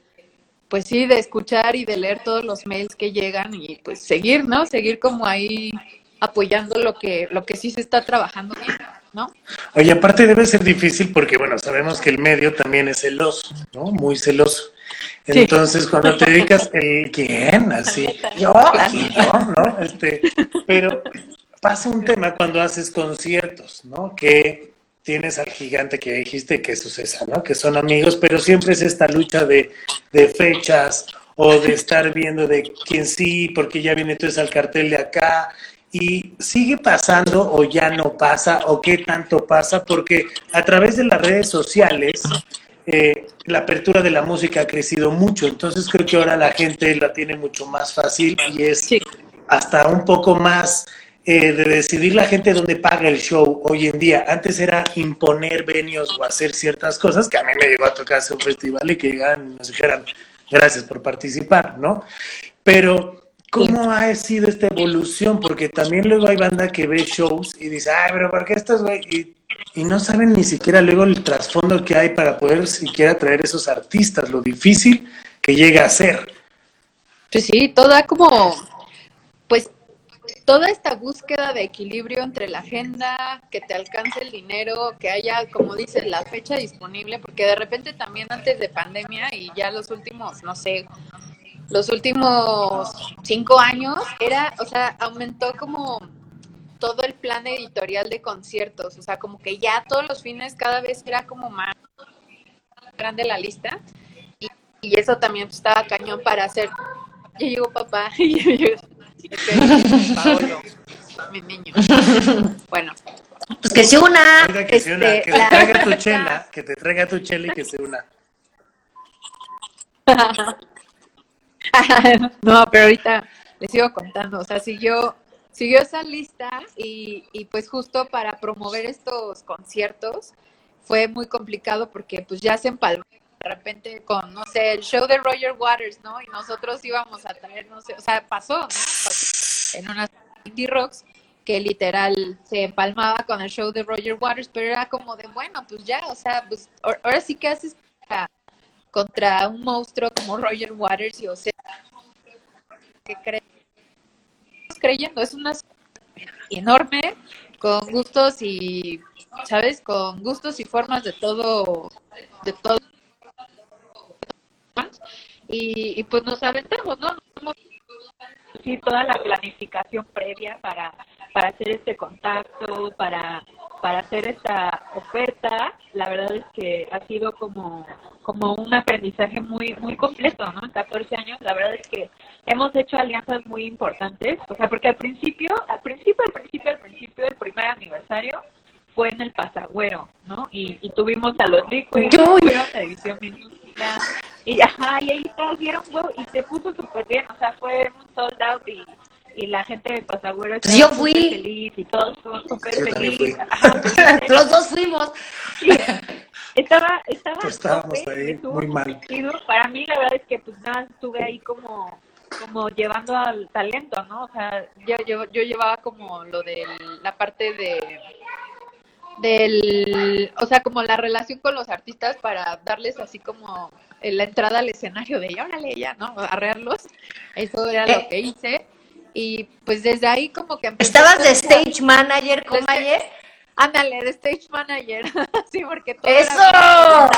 [SPEAKER 4] pues sí, de escuchar y de leer todos los mails que llegan y pues seguir, ¿no? Seguir como ahí apoyando lo que lo que sí se está trabajando bien, ¿no?
[SPEAKER 2] Oye, aparte debe ser difícil porque, bueno, sabemos que el medio también es celoso, ¿no? Muy celoso.
[SPEAKER 4] Sí.
[SPEAKER 2] Entonces, cuando te dedicas, el ¿quién? Así,
[SPEAKER 3] Yo,
[SPEAKER 2] no, ¿no? Este, pero pasa un tema cuando haces conciertos, ¿no? Que tienes al gigante que dijiste que es Sucesa, ¿no? Que son amigos, pero siempre es esta lucha de, de fechas o de estar viendo de quién sí, porque ya viene entonces al cartel de acá. Y sigue pasando o ya no pasa o qué tanto pasa, porque a través de las redes sociales eh, la apertura de la música ha crecido mucho, entonces creo que ahora la gente la tiene mucho más fácil y es
[SPEAKER 4] Sí.
[SPEAKER 2] hasta un poco más eh, de decidir la gente dónde paga el show hoy en día. Antes era imponer venios o hacer ciertas cosas, que a mí me llegó a tocar hacer un festival y que llegaran y nos dijeran gracias por participar, ¿no? Pero, ¿cómo ha sido esta evolución? Porque también luego hay banda que ve shows y dice, ay, pero ¿por qué estás, güey? Y, y no saben ni siquiera luego el trasfondo que hay para poder siquiera traer esos artistas, lo difícil que llega a ser.
[SPEAKER 4] Pues sí, toda como, pues, toda esta búsqueda de equilibrio entre la agenda, que te alcance el dinero, que haya, como dices, la fecha disponible, porque de repente también antes de pandemia y ya los últimos, no sé, los últimos cinco años, era, o sea, aumentó como todo el plan editorial de conciertos, o sea, como que ya todos los fines cada vez era como más grande la lista y, y eso también estaba cañón para hacer. Ya llegó papá y Paolo, mi niño. Bueno.
[SPEAKER 3] Pues que se una.
[SPEAKER 2] Oiga, que se una,
[SPEAKER 4] Este,
[SPEAKER 2] que te
[SPEAKER 4] la-
[SPEAKER 2] traiga tu chela, que te traiga tu chela y que se una.
[SPEAKER 4] no, pero ahorita les sigo contando, o sea, siguió, siguió esa lista y, y pues justo para promover estos conciertos fue muy complicado porque pues ya se empalmó de repente con, no sé, el show de Roger Waters, ¿no? Y nosotros íbamos a traer, no sé, o sea, pasó, ¿no? Pasó en unas indie rocks que literal se empalmaba con el show de Roger Waters, pero era como de, bueno, pues ya, o sea, pues ahor- ahora sí que haces contra un monstruo como Roger Waters y o sea, que cre- creyendo, es una enorme, con gustos y, ¿sabes? Con gustos y formas de todo, de todo. Y, y pues nos aventamos, ¿no?
[SPEAKER 5] Sí, toda la planificación previa para, para hacer este contacto, para, para hacer esta oferta, la verdad es que ha sido como, como un aprendizaje muy, muy completo, ¿no? En 14 años, la verdad es que hemos hecho alianzas muy importantes, o sea, porque al principio, al principio, al principio, al principio, el primer aniversario fue en el Pasagüero, ¿no? Y, y tuvimos a los Liquids, tuvimos a División Minúscula, y, ajá, y ahí todos dieron huevo y se puso súper bien, o sea, fue un sold out y, y la gente de Pasagüero
[SPEAKER 3] Pues
[SPEAKER 5] estaba
[SPEAKER 3] yo fui.
[SPEAKER 5] súper feliz y todos fuimos súper felices. pues,
[SPEAKER 3] Los dos fuimos.
[SPEAKER 5] sí, estaba, estaba
[SPEAKER 2] Pues
[SPEAKER 5] a
[SPEAKER 2] estábamos
[SPEAKER 5] tope,
[SPEAKER 2] ahí
[SPEAKER 5] estuvo
[SPEAKER 2] muy mal.
[SPEAKER 5] Para mí, la verdad es que pues nada, estuve ahí como, como llevando al talento, ¿no? O sea,
[SPEAKER 4] yo, yo, yo llevaba como lo de la parte de del, o sea, como la relación con los artistas para darles así como eh, la entrada al escenario de, órale, ya, ¿no? Arrearlos. Eso era
[SPEAKER 3] Eh.
[SPEAKER 4] lo que hice. Y pues desde ahí como que
[SPEAKER 3] ¿Estabas de
[SPEAKER 4] a-
[SPEAKER 3] stage manager, Comaye?
[SPEAKER 4] Ándale, de stage manager. sí, porque todo
[SPEAKER 3] ¡Eso!
[SPEAKER 4] era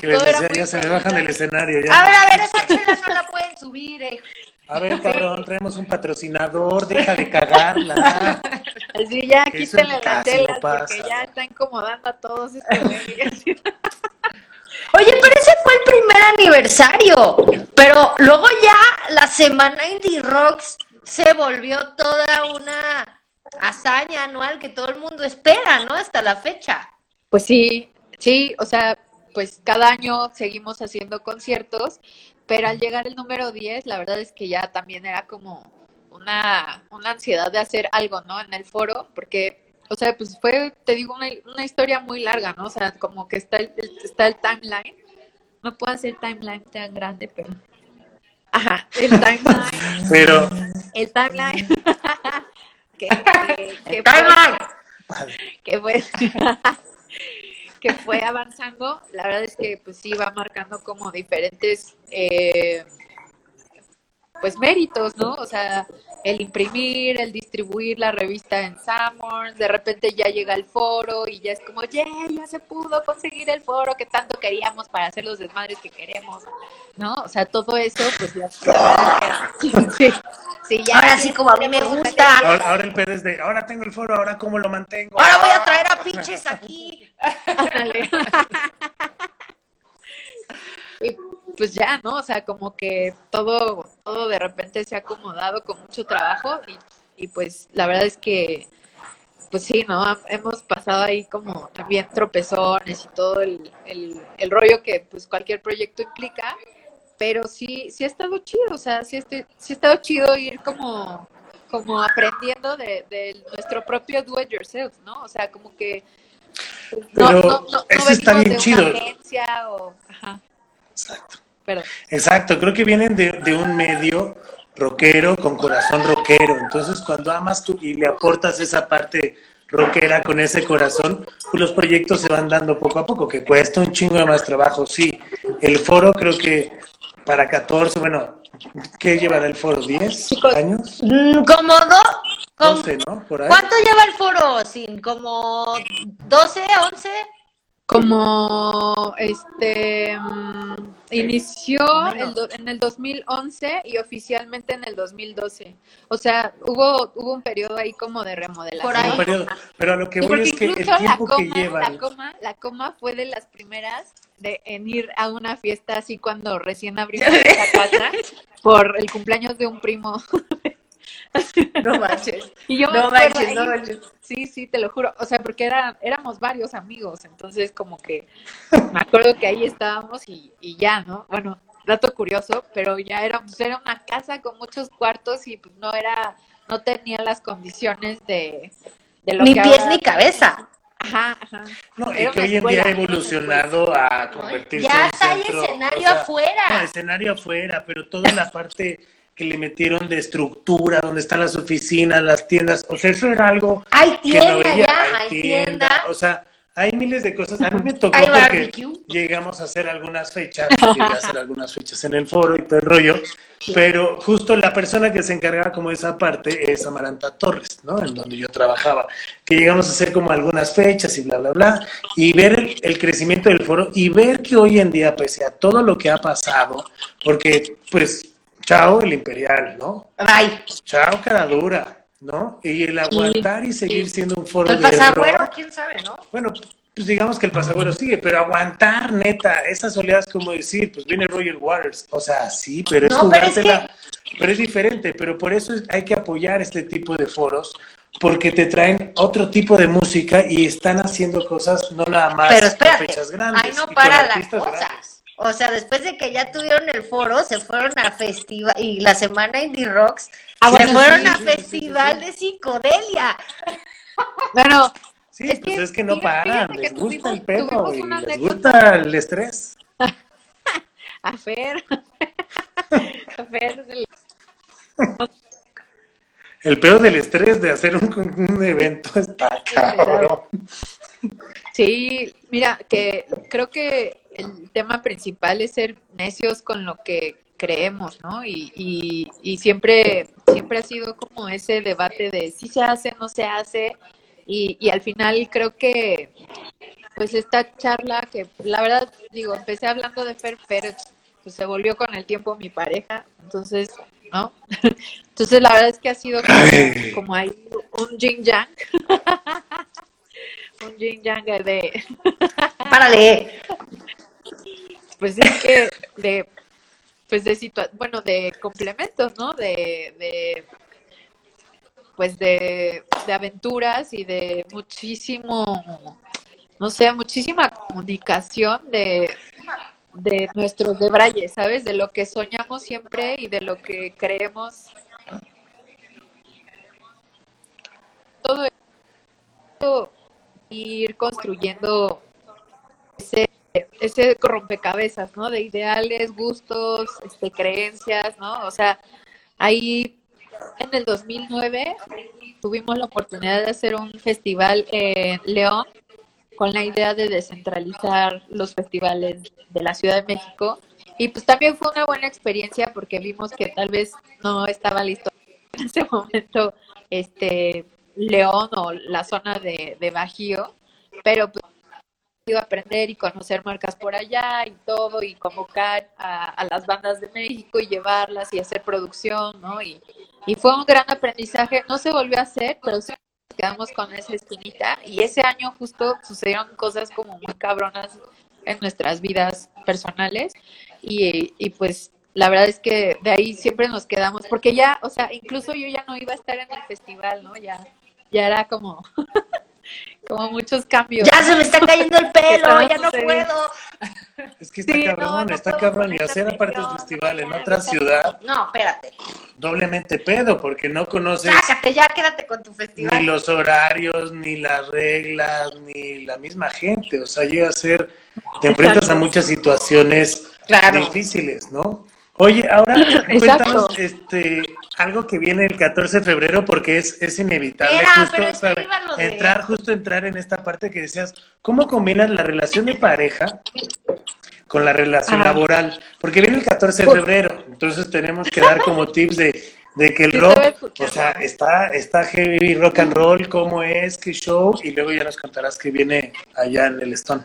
[SPEAKER 2] Que les decía, ya se me bajan del escenario. Ya.
[SPEAKER 3] A ver, a ver, esa chela no la pueden subir, eh.
[SPEAKER 2] A ver, cabrón, traemos un patrocinador, deja de cagarla.
[SPEAKER 4] Así ya
[SPEAKER 2] Eso
[SPEAKER 4] quítenle las telas porque ya está incomodando a todos este.
[SPEAKER 3] Oye, pero ese fue el primer aniversario. Pero luego ya la semana Indie Rocks se volvió toda una hazaña anual que todo el mundo espera, ¿no? Hasta la fecha.
[SPEAKER 4] Pues sí, sí, o sea, pues cada año seguimos haciendo conciertos, pero al llegar el número 10, la verdad es que ya también era como una, una ansiedad de hacer algo, ¿no? En el foro, porque, o sea, pues fue, te digo, una, historia muy larga, ¿no? O sea, como que está el- está el timeline. No puedo hacer timeline tan grande, pero... Ajá, el timeline,
[SPEAKER 2] Pero,
[SPEAKER 4] el timeline. que, que- que fue- que fue que fue avanzando. La verdad es que pues sí va marcando como diferentes eh, pues méritos no o sea el imprimir el distribuir la revista en Summers de repente ya llega el foro y ya es como yeah, ya se pudo conseguir el foro que tanto queríamos para hacer los desmadres que queremos no o sea todo eso pues ya sí, sí, ya
[SPEAKER 3] Ahora sí, como a mí me gusta.
[SPEAKER 2] ahora, ahora el pedo es de, ahora tengo el foro, ahora cómo lo mantengo.
[SPEAKER 3] Ahora voy a traer a pinches aquí.
[SPEAKER 4] Y pues ya, ¿no? O sea, como que todo, todo de repente se ha acomodado con mucho trabajo y, y pues la verdad es que, pues sí, ¿no? Hemos pasado ahí como también tropezones y todo el, el, el rollo que pues cualquier proyecto implica, pero sí, sí ha estado chido, o sea, sí, este, sí ha estado chido ir como, como aprendiendo de, de nuestro propio do it yourself, ¿no? O sea, como que pues,
[SPEAKER 2] Pero eso está bien
[SPEAKER 4] de
[SPEAKER 2] chido.
[SPEAKER 4] O, ajá,
[SPEAKER 2] Exacto.
[SPEAKER 4] Pero
[SPEAKER 2] Exacto, creo que vienen de, de un medio rockero con corazón rockero. Entonces, cuando amas tú y le aportas esa parte rockera con ese corazón, pues los proyectos se van dando poco a poco, que cuesta un chingo de más trabajo. Sí, el foro creo que para 14, bueno, ¿Qué llevará el foro? ¿10
[SPEAKER 4] Chicos.
[SPEAKER 2] años?
[SPEAKER 3] Mm, Como dos. como-
[SPEAKER 2] 12, ¿no? Por ahí.
[SPEAKER 3] ¿Cuánto lleva el foro? Sin como 12, 11.
[SPEAKER 4] Como este mm, inició el do- en el 2011 y oficialmente en el 2012. O sea, hubo hubo un periodo ahí como de remodelación.
[SPEAKER 3] Por ahí.
[SPEAKER 2] Periodo. Pero a lo que voy es que el
[SPEAKER 4] la coma,
[SPEAKER 2] lleva.
[SPEAKER 4] la coma, la coma fue de las primeras de en ir a una fiesta así cuando recién abrimos esta casa por el cumpleaños de un primo.
[SPEAKER 3] No manches.
[SPEAKER 4] Y yo
[SPEAKER 3] No manches,
[SPEAKER 4] ahí-
[SPEAKER 3] no manches.
[SPEAKER 4] Sí, sí, te lo juro. O sea, porque era, éramos varios amigos, entonces como que me acuerdo que ahí estábamos y, y ya, ¿no? Bueno, dato curioso, pero ya era, pues, era una casa con muchos cuartos y pues no era, no tenía las condiciones de, de lo
[SPEAKER 3] Ni
[SPEAKER 4] que
[SPEAKER 3] pies
[SPEAKER 4] ahora-
[SPEAKER 3] ni cabeza.
[SPEAKER 4] Ajá, ajá.
[SPEAKER 2] No,
[SPEAKER 4] Era
[SPEAKER 2] que hoy en día ha evolucionado a convertirse
[SPEAKER 3] Ya
[SPEAKER 2] en
[SPEAKER 3] está el escenario
[SPEAKER 2] o sea,
[SPEAKER 3] afuera.
[SPEAKER 2] No, escenario afuera, pero toda la parte que le metieron de estructura, donde están las oficinas, las tiendas, o sea, eso era algo
[SPEAKER 3] Hay
[SPEAKER 2] que no
[SPEAKER 3] tienda
[SPEAKER 2] veía,
[SPEAKER 3] ya,
[SPEAKER 2] hay
[SPEAKER 3] hay
[SPEAKER 2] tienda,
[SPEAKER 3] tienda.
[SPEAKER 2] o sea, hay miles de cosas. A mí me tocó porque llegamos a hacer algunas fechas, llegué a hacer algunas fechas en el foro y todo el rollo, pero justo la persona que se encargaba como de esa parte es Amaranta Torres, ¿no? En donde yo trabajaba, que llegamos a hacer como algunas fechas y bla, bla, bla, y ver el, el crecimiento del foro y ver que hoy en día, pese a todo lo que ha pasado, porque pues, chao el imperial, ¿no?
[SPEAKER 3] Bye.
[SPEAKER 2] Chao cara dura, ¿no? Y el aguantar y seguir siendo un foro
[SPEAKER 3] El
[SPEAKER 2] de
[SPEAKER 3] pasagüero,
[SPEAKER 2] rock,
[SPEAKER 3] quién sabe, ¿no?
[SPEAKER 2] bueno, pues digamos que el pasagüero sigue, pero aguantar, neta, esas oleadas, como decir, pues viene Roger Waters, o sea, sí, pero es
[SPEAKER 3] No, pero es
[SPEAKER 2] jugártela, pero es diferente, pero por eso es- hay que apoyar este tipo de foros, porque te traen otro tipo de música y están haciendo cosas no nada más
[SPEAKER 3] Pero
[SPEAKER 2] con
[SPEAKER 3] espérate,
[SPEAKER 2] fechas grandes.
[SPEAKER 3] ahí no para la cosa.
[SPEAKER 2] grandes.
[SPEAKER 3] O sea, después de que ya tuvieron el foro, se fueron a festival y la semana Indie Rocks,
[SPEAKER 2] Ah,
[SPEAKER 3] se fueron
[SPEAKER 2] sí,
[SPEAKER 3] a
[SPEAKER 2] sí, sí, sí,
[SPEAKER 3] festival
[SPEAKER 2] sí.
[SPEAKER 3] de psicodelia.
[SPEAKER 4] Bueno,
[SPEAKER 2] Sí,
[SPEAKER 4] Es
[SPEAKER 2] pues
[SPEAKER 4] que
[SPEAKER 2] es que no
[SPEAKER 4] fíjate-
[SPEAKER 2] paran,
[SPEAKER 4] fíjate
[SPEAKER 2] les gusta el pedo y les gusta el estrés.
[SPEAKER 4] a Fer. A Fer El
[SPEAKER 2] pedo del estrés de hacer un, un evento está cabrón.
[SPEAKER 4] Sí, mira, que creo que el tema principal es ser necios con lo que creemos, ¿no? Y, y, y siempre, siempre ha sido como ese debate de si se hace, no se hace. Y, y al final creo que, pues esta charla que la verdad, digo, empecé hablando de Fer, Fer pues se volvió con el tiempo mi pareja, entonces, ¿no? Entonces la verdad es que ha sido como, como ahí un yin yang. un yin yang de,
[SPEAKER 3] Párale.
[SPEAKER 4] pues es que de pues de situa bueno de complementos no de, de pues de, de aventuras y de muchísimo no sé muchísima comunicación de de nuestros debrayes sabes de lo que soñamos siempre y de lo que creemos todo esto ir construyendo ese, ese rompecabezas, ¿no? De ideales, gustos, este, creencias, ¿no? O sea, ahí en el 2009 tuvimos la oportunidad de hacer un festival en León con la idea de descentralizar los festivales de la Ciudad de México. Y pues también fue una buena experiencia porque vimos que tal vez no estaba listo en ese momento este León o la zona de, de Bajío, pero pues ido a aprender y conocer marcas por allá y todo y convocar a, a las bandas de México y llevarlas y hacer producción, ¿no? Y, y fue un gran aprendizaje. No se volvió a hacer, pero sí quedamos con esa espinita y ese año justo sucedieron cosas como muy cabronas en nuestras vidas personales y, y pues la verdad es que de ahí siempre nos quedamos, porque ya, o sea, incluso yo ya no iba a estar en el festival, ¿no? Ya, ya era como, como muchos cambios.
[SPEAKER 3] Ya se me está cayendo el pelo, ya no puedo.
[SPEAKER 2] Es que está
[SPEAKER 4] Sí,
[SPEAKER 2] cabrón,
[SPEAKER 4] no
[SPEAKER 2] está cabrón. Y hacer aparte el festival en otra ciudad,
[SPEAKER 3] No, espérate.
[SPEAKER 2] doblemente pedo, porque no conoces
[SPEAKER 3] Sácate, ya quédate con tu
[SPEAKER 2] ni
[SPEAKER 3] festival.
[SPEAKER 2] los horarios, ni las reglas, ni la misma gente. O sea, llega a ser, te enfrentas a muchas situaciones
[SPEAKER 3] Claro.
[SPEAKER 2] difíciles, ¿no? Oye, ahora cuéntanos este, algo que viene el 14 de febrero, porque es, es inevitable justo, entrar, justo entrar en esta parte que decías, ¿cómo combinas la relación de pareja con la relación
[SPEAKER 4] Ajá.
[SPEAKER 2] laboral? Porque viene el 14 de febrero, Entonces tenemos que dar como tips de, de que el rock, o sea, está, está heavy rock and roll, cómo es, qué show, y luego ya nos contarás que viene allá en el Stone.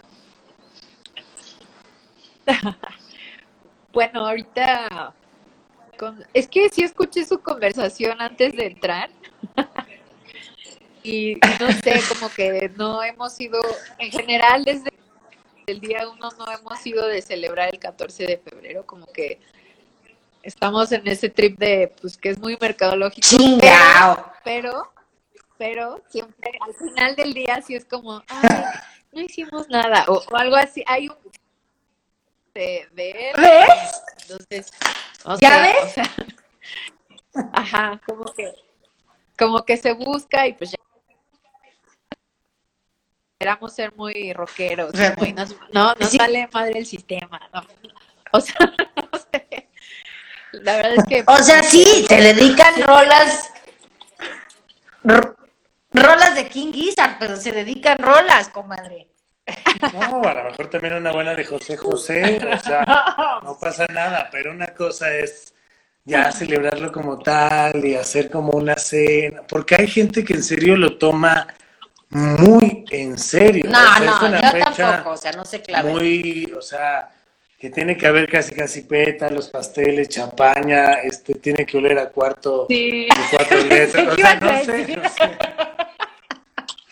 [SPEAKER 4] Bueno, ahorita con- es que sí escuché su conversación antes de entrar. Y, no sé, como que no hemos ido, en general desde el día uno no hemos ido de celebrar el 14 de febrero, como que estamos en ese trip de, pues que es muy mercadológico,
[SPEAKER 3] Chingao.
[SPEAKER 4] pero, pero siempre al final del día sí es como, ay, no hicimos nada, o, o algo así, hay un de, de él,
[SPEAKER 3] ¿Ves?
[SPEAKER 4] entonces, o
[SPEAKER 3] ¿Ya
[SPEAKER 4] sea,
[SPEAKER 3] ves?
[SPEAKER 4] o sea, ajá, como que, como que se busca y pues ya esperamos ser muy rockeros, muy, nos- no, nos
[SPEAKER 3] sí.
[SPEAKER 4] sale madre el sistema, ¿no? O sea, no sé. La verdad es que
[SPEAKER 3] O sea, sí, se dedican rolas. ro- rolas de King Gizzard, pero se dedican rolas, comadre.
[SPEAKER 2] No, a lo mejor también una buena de José José, o sea, no pasa nada, pero una cosa es ya celebrarlo como tal y hacer como una cena, porque hay gente que en serio lo toma muy en serio.
[SPEAKER 3] No,
[SPEAKER 2] o sea, es
[SPEAKER 3] no,
[SPEAKER 2] una
[SPEAKER 3] yo
[SPEAKER 2] fecha
[SPEAKER 3] tampoco, o sea, no se clave.
[SPEAKER 2] muy, o sea, que tiene que haber casi casi pétalos, pasteles, champaña, este, tiene que oler a cuarto
[SPEAKER 5] Sí.
[SPEAKER 2] de cuatro letras, o
[SPEAKER 3] ¿Qué
[SPEAKER 2] sea, no sé, no sé.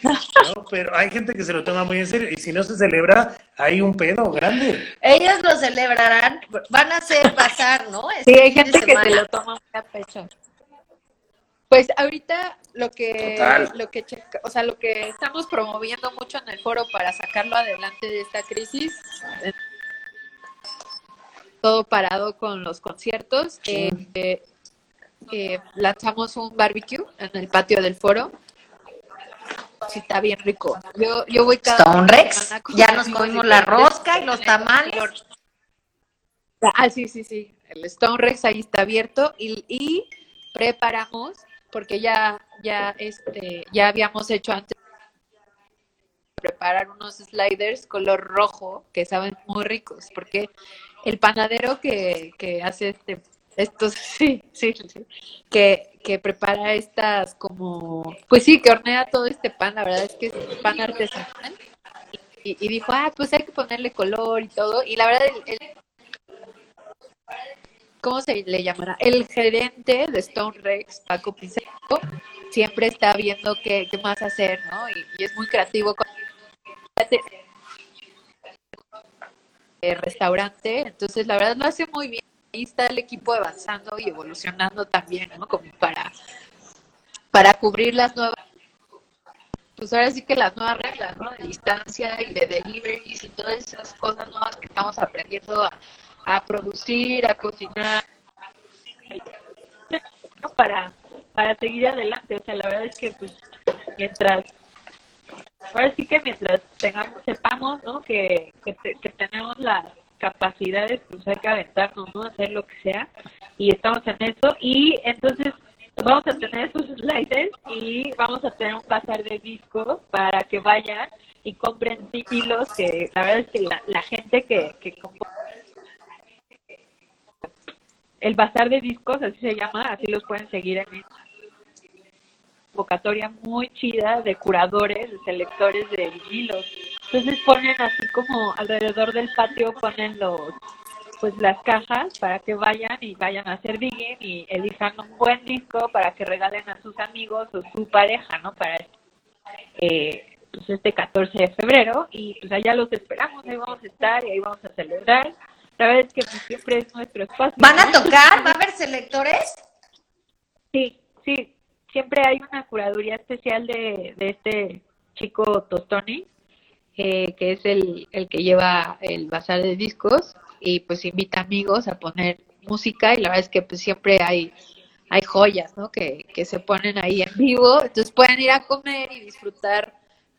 [SPEAKER 2] No, pero hay gente que se lo toma muy en serio y si no se celebra, hay un pedo grande.
[SPEAKER 3] Ellos lo celebrarán, van a hacer bazar, ¿no?
[SPEAKER 4] Sí,
[SPEAKER 3] Este
[SPEAKER 4] hay gente que se lo toma muy a pecho. Pues ahorita lo que,
[SPEAKER 2] Total.
[SPEAKER 4] lo que checa- o sea, lo que estamos promoviendo mucho en el foro para sacarlo adelante de esta crisis, eh, todo parado con los conciertos, eh, eh, eh, lanzamos un barbecue en el patio del foro. Sí, está bien rico. Yo, yo voy cada
[SPEAKER 3] Stone Rex, ya nos comimos la rosca y los tamales.
[SPEAKER 4] Ah, sí, sí, sí. El Stone Rex ahí está abierto y, y preparamos, porque ya, ya, este, ya habíamos hecho antes preparar unos sliders color rojo que saben muy ricos, porque el panadero que, que hace este, estos, sí, sí, sí, que, que prepara estas como, pues sí, que hornea todo este pan, la verdad es que es pan artesanal. Y, dijo, ah, pues hay que ponerle color y todo. Y la verdad, el, ¿cómo se le llamará? El gerente de Stone Rex, Paco Pizarro, siempre está viendo qué, qué más hacer, ¿no? Y, y es muy creativo con el restaurante, entonces la verdad lo hace muy bien. Ahí está el equipo avanzando y evolucionando también, ¿no? Como para, para cubrir las nuevas, pues ahora sí que las nuevas reglas, ¿no? De distancia y de deliveries y todas esas cosas nuevas que estamos aprendiendo a, a producir, a cocinar.
[SPEAKER 5] para, para seguir adelante. O sea, la verdad es que pues mientras, ahora sí que mientras tengamos, sepamos, ¿no? Que, que, que tenemos las capacidades, pues hay que aventarnos, ¿no? Hacer lo que sea. Y estamos en eso. Y entonces vamos a tener esos sliders y vamos a tener un bazar de discos para que vayan y compren vinilos que la verdad es que la, la gente que, que el bazar de discos, así se llama, así los pueden seguir en convocatoria muy chida de curadores, de selectores de vinilos. Entonces ponen así como alrededor del patio ponen los pues las cajas para que vayan y vayan a hacer digging y elijan un buen disco para que regalen a sus amigos o su pareja, ¿no? Para eh, pues este 14 de febrero y pues allá los esperamos, ahí vamos a estar y ahí vamos a celebrar. La verdad es que siempre es nuestro espacio.
[SPEAKER 3] ¿Van a tocar? ¿Va a haber selectores?
[SPEAKER 5] Sí, sí, siempre hay una curaduría especial de, de este chico Tostoni,
[SPEAKER 4] eh, que es el, el que lleva el bazar de discos y pues invita amigos a poner música y la verdad es que pues siempre hay hay joyas, ¿no? Que, que se ponen ahí en vivo, entonces pueden ir a comer y disfrutar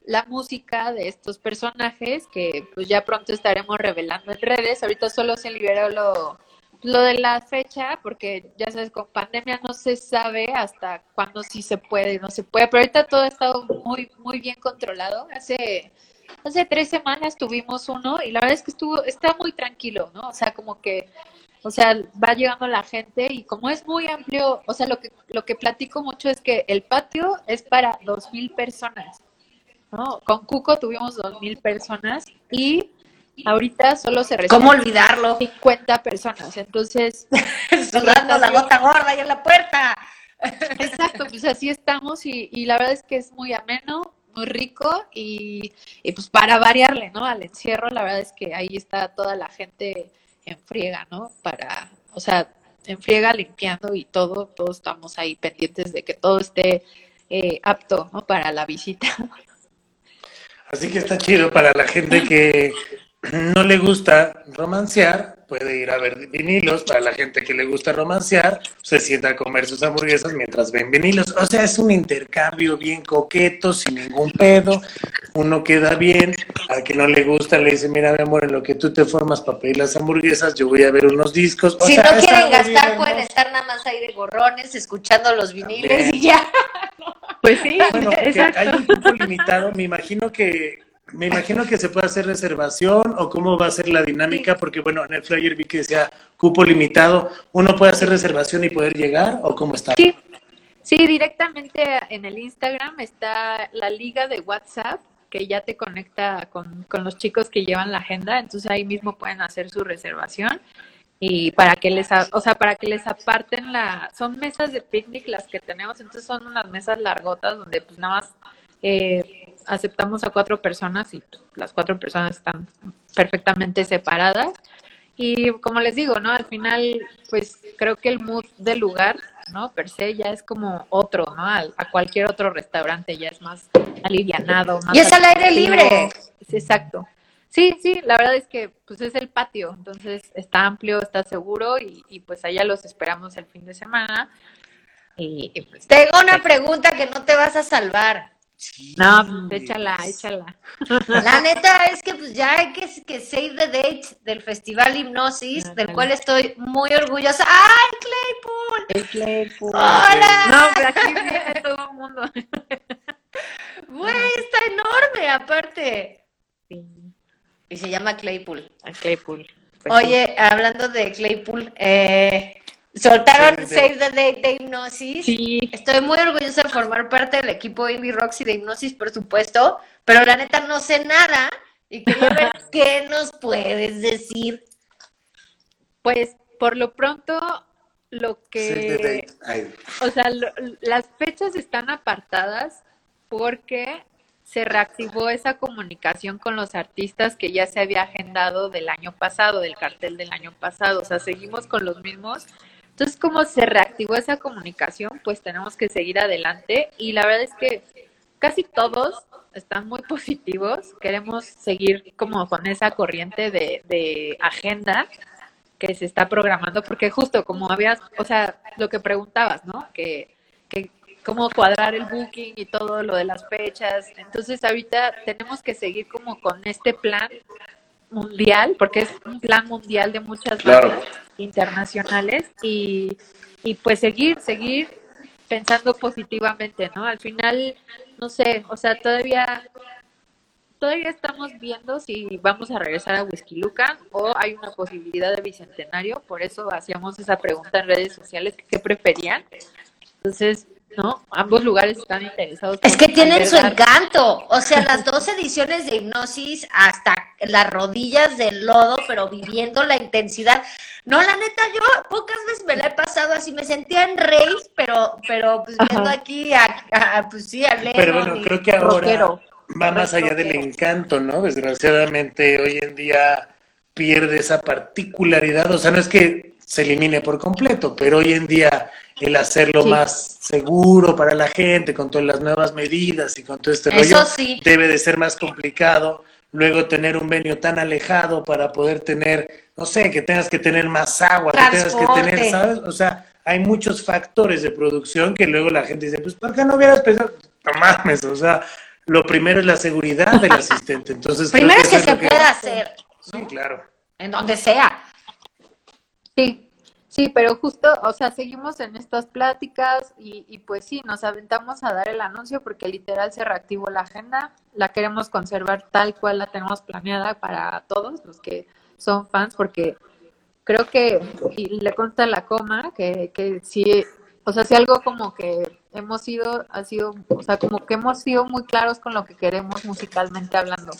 [SPEAKER 4] la música de estos personajes que pues ya pronto estaremos revelando en redes. Ahorita solo se liberó lo, lo de la fecha porque ya sabes, con pandemia no se sabe hasta cuándo sí se puede y no se puede, pero ahorita todo ha estado muy, muy bien controlado. Hace Hace tres semanas tuvimos uno y la verdad es que estuvo, está muy tranquilo, ¿no? O sea, como que O sea, va llegando la gente y como es muy amplio, o sea, lo que, lo que platico mucho es que el patio es para dos mil personas, ¿no? Con Cuco tuvimos dos mil personas y ahorita solo se reciben
[SPEAKER 3] ¿Cómo olvidarlo?
[SPEAKER 4] 50 personas, entonces...
[SPEAKER 3] Sudando la gota gorda ahí en la puerta.
[SPEAKER 4] Exacto, pues así estamos y, y la verdad es que es muy ameno, muy rico y, y, pues para variarle, ¿no? Al encierro, la verdad es que ahí está toda la gente en friega, ¿no? Para, o sea, en friega limpiando y todo, todos estamos ahí pendientes de que todo esté eh, apto, ¿no? Para la visita.
[SPEAKER 2] Así que está chido para la gente que no le gusta romancear, puede ir a ver vinilos. Para la gente que le gusta romancear, se sienta a comer sus hamburguesas mientras ven vinilos. O sea, es un intercambio bien coqueto, sin ningún pedo. Uno queda bien. Al que no le gusta, le dice: Mira, mi amor, en lo que tú te formas para pedir las hamburguesas, yo voy a ver unos discos. O
[SPEAKER 3] si
[SPEAKER 2] sea,
[SPEAKER 3] no quieren gastar,
[SPEAKER 2] bien,
[SPEAKER 3] pueden
[SPEAKER 2] ¿no?
[SPEAKER 3] estar nada más ahí de gorrones, escuchando los viniles
[SPEAKER 2] También.
[SPEAKER 3] y ya.
[SPEAKER 4] Pues sí,
[SPEAKER 2] Bueno, que
[SPEAKER 4] exacto.
[SPEAKER 2] hay un cupo limitado, me imagino que me imagino que se puede hacer reservación o cómo va a ser la dinámica, porque bueno, en el flyer vi que decía cupo limitado, ¿uno puede hacer reservación y poder llegar o cómo está?
[SPEAKER 4] Sí, sí, directamente en el Instagram está la liga de WhatsApp que ya te conecta con, con los chicos que llevan la agenda, entonces ahí mismo pueden hacer su reservación y para que les, o sea, para que les aparten la, son mesas de picnic las que tenemos, entonces son unas mesas largotas donde pues nada más eh, aceptamos a cuatro personas y las cuatro personas están perfectamente separadas. Y como les digo, ¿no? Al final, pues creo que el mood del lugar, ¿no? Per se ya es como otro, ¿no? Al- a cualquier otro restaurante ya es más alivianado. Más
[SPEAKER 3] Y es al aire libre.
[SPEAKER 4] Sí, exacto. Sí, sí, la verdad es que pues es el patio, entonces está amplio, está seguro y, y pues allá los esperamos el fin de semana. Y, y, pues,
[SPEAKER 3] Tengo una pregunta que no te vas a salvar.
[SPEAKER 4] No, pues, échala, échala.
[SPEAKER 3] La neta es que pues ya hay que, que save the date del Festival Hipnosis, del cual estoy muy orgullosa. ¡Ay, Claypool!
[SPEAKER 4] El Claypool.
[SPEAKER 3] ¡Hola!
[SPEAKER 4] No, pero aquí viene todo el mundo.
[SPEAKER 3] Güey, está enorme aparte.
[SPEAKER 4] Sí,
[SPEAKER 3] Y se llama Claypool.
[SPEAKER 4] Claypool. Pues sí.
[SPEAKER 3] Oye, hablando de Claypool, eh, soltaron
[SPEAKER 2] Save the
[SPEAKER 3] Save the Date de Hipnosis.
[SPEAKER 4] Sí,
[SPEAKER 3] Estoy muy orgullosa de formar parte del equipo Indie Roxy de Hipnosis, por supuesto, pero la neta no sé nada y quería ver qué nos puedes decir.
[SPEAKER 4] Pues por lo pronto, lo
[SPEAKER 2] Save the
[SPEAKER 4] que,
[SPEAKER 2] date. Ay,
[SPEAKER 4] o sea, lo- las fechas están apartadas porque se reactivó esa comunicación con los artistas que ya se había agendado del año pasado, del cartel del año pasado, o sea, seguimos con los mismos. Entonces, como se reactivó esa comunicación, pues tenemos que seguir adelante y la verdad es que casi todos están muy positivos, queremos seguir como con esa corriente de, de agenda que se está programando, porque justo como habías, o sea, lo que preguntabas, ¿no? Que, que cómo cuadrar el booking y todo lo de las fechas. Entonces ahorita tenemos que seguir como con este plan mundial, porque es un plan mundial de muchas
[SPEAKER 2] Claro.
[SPEAKER 4] bandas internacionales y, y pues seguir, seguir pensando positivamente, ¿no? Al final, no sé, o sea, todavía todavía estamos viendo si vamos a regresar a Whisky Lucan o hay una posibilidad de bicentenario, por eso hacíamos esa pregunta en redes sociales, ¿qué preferían? Entonces, ¿no? Ambos lugares están interesados.
[SPEAKER 3] Es que
[SPEAKER 4] en
[SPEAKER 3] tienen su encanto. O sea, las dos ediciones de hipnosis hasta las rodillas del lodo, pero viviendo la intensidad. No, la neta, yo pocas veces me la he pasado así. Me sentía en Reis, pero, pero pues viendo
[SPEAKER 4] Ajá.
[SPEAKER 3] aquí a, a- pues sí, a
[SPEAKER 2] Pero bueno, creo que ahora
[SPEAKER 4] rockero.
[SPEAKER 2] va más allá del encanto, ¿no? Desgraciadamente hoy en día pierde esa particularidad, o sea, no es que se elimine por completo, pero hoy en día el hacerlo
[SPEAKER 4] Sí.
[SPEAKER 2] más seguro para la gente con todas las nuevas medidas y con todo este
[SPEAKER 3] Eso
[SPEAKER 2] rollo
[SPEAKER 3] sí.
[SPEAKER 2] debe de ser más complicado. Luego tener un venio tan alejado para poder tener, no sé, que tengas que tener más agua, que tengas que tener. ¿sabes? O sea, hay muchos factores de producción que luego la gente dice, pues, ¿por qué no hubieras pensado? No mames, o sea, lo primero es la seguridad del asistente. Entonces,
[SPEAKER 3] Primero es que se pueda hacer,
[SPEAKER 2] Sí, claro.
[SPEAKER 3] en donde sea.
[SPEAKER 4] Sí, sí, pero justo, o sea, seguimos en estas pláticas y, y pues sí, nos aventamos a dar el anuncio porque literal se reactivó la agenda, la queremos conservar tal cual la tenemos planeada para todos los que son fans, porque creo que, y le consta la coma, que, que sí, o sea, si algo como que hemos sido, ha sido, o sea, como que hemos sido muy claros con lo que queremos musicalmente hablando.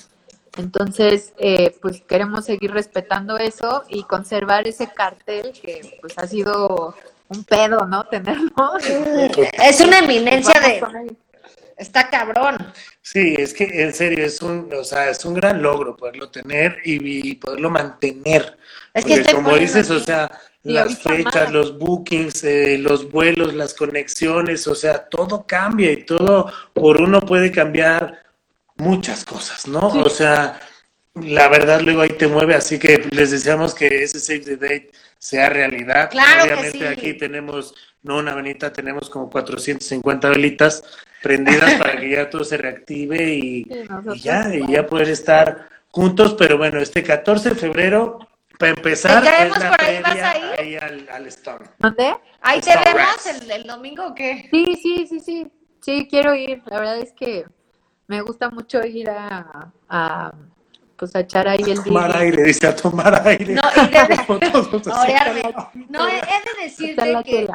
[SPEAKER 4] Entonces, eh, pues queremos seguir respetando eso y conservar ese cartel que pues ha sido un pedo, ¿no? Tenerlo.
[SPEAKER 3] Es una eminencia de... Está cabrón.
[SPEAKER 2] Sí, es que en serio es un, o sea, es un gran logro poderlo tener y, y poderlo mantener.
[SPEAKER 3] Es que
[SPEAKER 2] Porque como dices, o sea,
[SPEAKER 4] Sí,
[SPEAKER 2] las fechas, los bookings, eh, los vuelos, las conexiones, o sea, todo cambia y todo por uno puede cambiar muchas cosas, ¿no? O sea, la verdad luego ahí te mueve, así que les deseamos que ese Save the Date sea realidad.
[SPEAKER 3] Claro que
[SPEAKER 2] Obviamente
[SPEAKER 3] sí.
[SPEAKER 2] aquí tenemos, no una venita, tenemos como 450 velitas prendidas para que ya todo se reactive y,
[SPEAKER 4] Sí, nosotros
[SPEAKER 2] y ya, y ya poder estar juntos, pero bueno, este 14 de febrero, para empezar,
[SPEAKER 3] ¿Te
[SPEAKER 2] es la
[SPEAKER 3] por ahí? ¿Vas a ir?
[SPEAKER 2] ahí al, al Stone.
[SPEAKER 4] ¿Dónde?
[SPEAKER 3] Ahí te vemos el, el domingo o qué?
[SPEAKER 4] Sí, sí, sí, sí. Sí, quiero ir. La verdad es que me gusta mucho ir a, a pues a echar ahí el
[SPEAKER 2] Tomar
[SPEAKER 4] día.
[SPEAKER 2] aire, dice, a tomar aire.
[SPEAKER 3] No, y de- a orearme. No, he he de decirte que,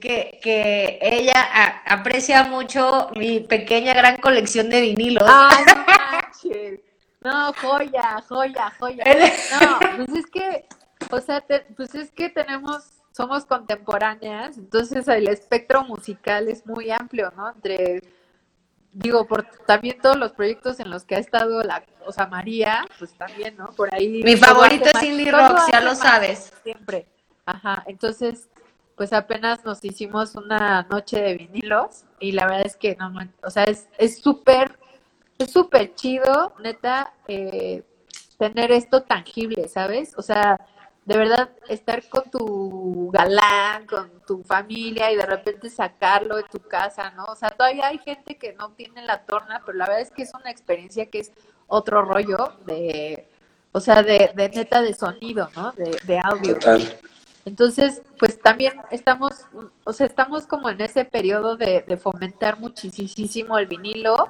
[SPEAKER 3] que, que ella a- aprecia mucho mi pequeña gran colección de vinilos.
[SPEAKER 4] Ay, no manches. No, joya, joya, joya. No, pues es que, o sea, te- pues es que tenemos, somos contemporáneas, entonces el espectro musical es muy amplio, ¿no? Entre, digo, por también todos los proyectos en los que ha estado la, o sea, María, pues también, ¿no? Por ahí.
[SPEAKER 3] Mi favorito es Indie Rocks, ya lo sabes.
[SPEAKER 4] Siempre. Ajá, entonces, pues apenas nos hicimos una noche de vinilos y la verdad es que no, o sea, es es súper, es súper chido, neta, eh, tener esto tangible, ¿sabes? O sea, de verdad, estar con tu galán, con tu familia y de repente sacarlo de tu casa, ¿no? O sea, todavía hay gente que no tiene la torna, pero la verdad es que es una experiencia que es otro rollo de, o sea, de, de neta de sonido, ¿no? De, de audio.
[SPEAKER 2] Total.
[SPEAKER 4] Entonces, pues también estamos, o sea, estamos como en ese periodo de, de fomentar muchísimo el vinilo,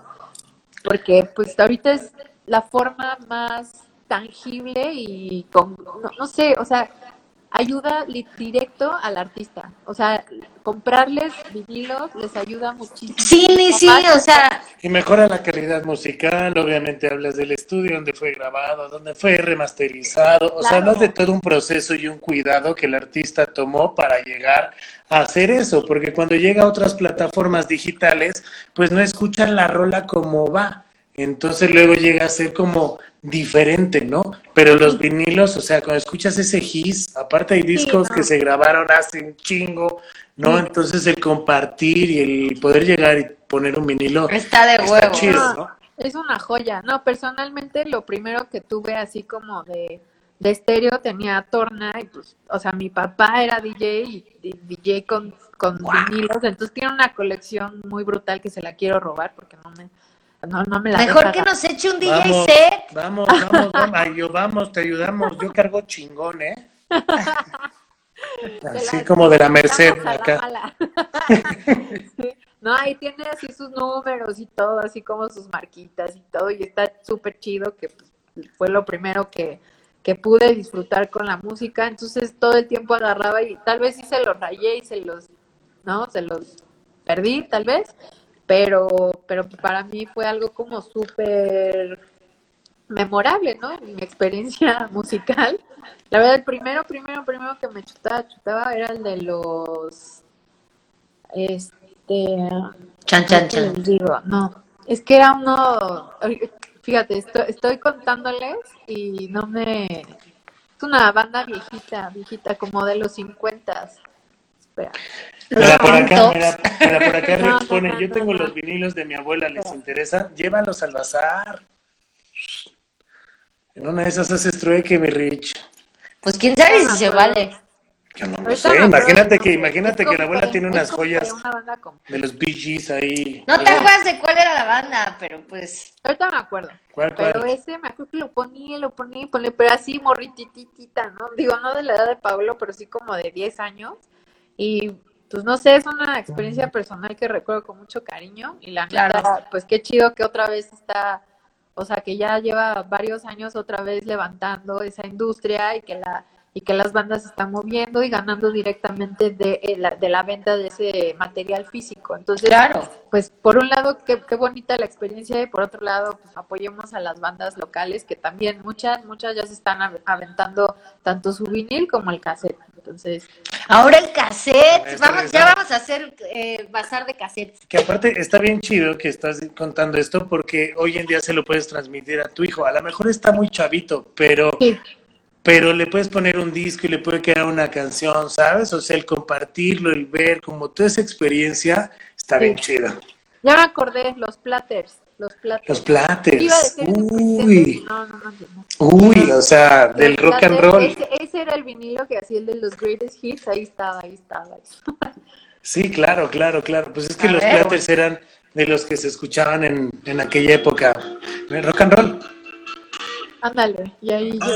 [SPEAKER 4] porque pues ahorita es la forma más tangible y con, no, no sé, o sea, ayuda directo al artista. O sea, comprarles vinilos les ayuda muchísimo.
[SPEAKER 3] Sí, ni sí,
[SPEAKER 4] Más-
[SPEAKER 3] o sea,
[SPEAKER 2] Y mejora la calidad musical, obviamente hablas del estudio donde fue grabado, donde fue remasterizado, o sea, hablas de todo un proceso y un cuidado que el artista tomó para llegar a hacer eso, porque cuando llega a otras plataformas digitales, pues no escuchan la rola como va, entonces luego llega a ser como diferente, ¿no? Pero los vinilos, o sea, cuando escuchas ese his, aparte hay discos
[SPEAKER 4] ¿no?
[SPEAKER 2] que se grabaron hace un chingo, ¿no?
[SPEAKER 4] Sí.
[SPEAKER 2] Entonces el compartir y el poder llegar y poner un vinilo
[SPEAKER 3] está de
[SPEAKER 2] Está
[SPEAKER 3] huevo.
[SPEAKER 2] chido, ¿no?
[SPEAKER 4] Es una joya. No, personalmente lo primero que tuve así como de, de estéreo tenía torna y pues, o sea, mi papá era DJ y, y DJ con, con vinilos, entonces tiene una colección muy brutal que se la quiero robar porque no me, no, no me la
[SPEAKER 3] Mejor que nos eche un DJ
[SPEAKER 2] Vamos,
[SPEAKER 3] set.
[SPEAKER 2] vamos, vamos, vamos, yo, vamos, te ayudamos, yo cargo chingón, ¿eh? Así como de la Merced
[SPEAKER 4] la
[SPEAKER 2] acá.
[SPEAKER 4] mala. Sí. No, ahí tiene así sus números y todo, así como sus marquitas y todo, y está súper chido que pues, fue lo primero que, que pude disfrutar con la música, entonces todo el tiempo agarraba y tal vez sí se los rayé y se los, ¿no? Se los perdí, tal vez, pero, pero para mí fue algo como súper memorable, ¿no? En mi experiencia musical. La verdad, el primero, primero, primero que me chutaba, chutaba era el de los, este,
[SPEAKER 3] Chan, chan,
[SPEAKER 4] ¿qué les
[SPEAKER 3] chan.
[SPEAKER 4] digo? No, es que era uno, fíjate, estoy, estoy contándoles y no me, es una banda viejita, viejita, como de los 50. Espera.
[SPEAKER 2] Mira por acá, mira, mira por acá
[SPEAKER 4] No,
[SPEAKER 2] pone,
[SPEAKER 4] no,
[SPEAKER 2] yo tengo los vinilos de mi abuela, ¿les interesa? Llévalos al bazar. En una de esas haces trueque, mi Rich.
[SPEAKER 3] Pues quién sabe si se vale.
[SPEAKER 2] Yo no lo sé, imagínate que, imagínate que la abuela tiene unas joyas de los Bee Gees ahí.
[SPEAKER 3] No te acuerdas de cuál era la banda, pero pues.
[SPEAKER 4] Ahorita me acuerdo.
[SPEAKER 2] ¿Cuál,
[SPEAKER 4] Pero ese me acuerdo que lo ponía, lo ponía, y ponía, pero así morrititita, ¿no? Digo, no de la edad de Pablo, pero sí como de 10 años. Y pues no sé, es una experiencia personal que recuerdo con mucho cariño. Y la
[SPEAKER 3] Claro.
[SPEAKER 4] neta, pues qué chido que otra vez está, o sea, que ya lleva varios años otra vez levantando esa industria y que la y que las bandas se están moviendo y ganando directamente de, eh, la, de la venta de ese material físico. Entonces,
[SPEAKER 3] Claro.
[SPEAKER 4] pues por un lado, qué, qué bonita la experiencia y por otro lado, pues apoyemos a las bandas locales que también muchas, muchas ya se están av- aventando tanto su vinil como el cassette. Entonces,
[SPEAKER 3] Ahora el cassette, vamos, ya vamos a hacer eh, bazar de cassettes.
[SPEAKER 2] Que aparte está bien chido que estás contando esto porque hoy en día se lo puedes transmitir a tu hijo. A lo mejor está muy chavito, pero,
[SPEAKER 4] sí,
[SPEAKER 2] pero le puedes poner un disco y le puede quedar una canción, ¿sabes? O sea, el compartirlo, el ver, como toda esa experiencia está bien chido.
[SPEAKER 4] ya me acordé, los platters, los platters.
[SPEAKER 2] Los platters. Uy,
[SPEAKER 4] presentes, no, no, no, no.
[SPEAKER 2] uy, o sea, del rock and roll.
[SPEAKER 4] Ese, ese era el vinilo que hacía el de los greatest hits, ahí estaba, ahí estaba.
[SPEAKER 2] Sí, claro, claro, claro. Pues es que
[SPEAKER 3] A
[SPEAKER 2] los
[SPEAKER 3] ver.
[SPEAKER 2] platters eran de los que se escuchaban en, en aquella época. El rock and roll.
[SPEAKER 4] Ándale, y ahí yo.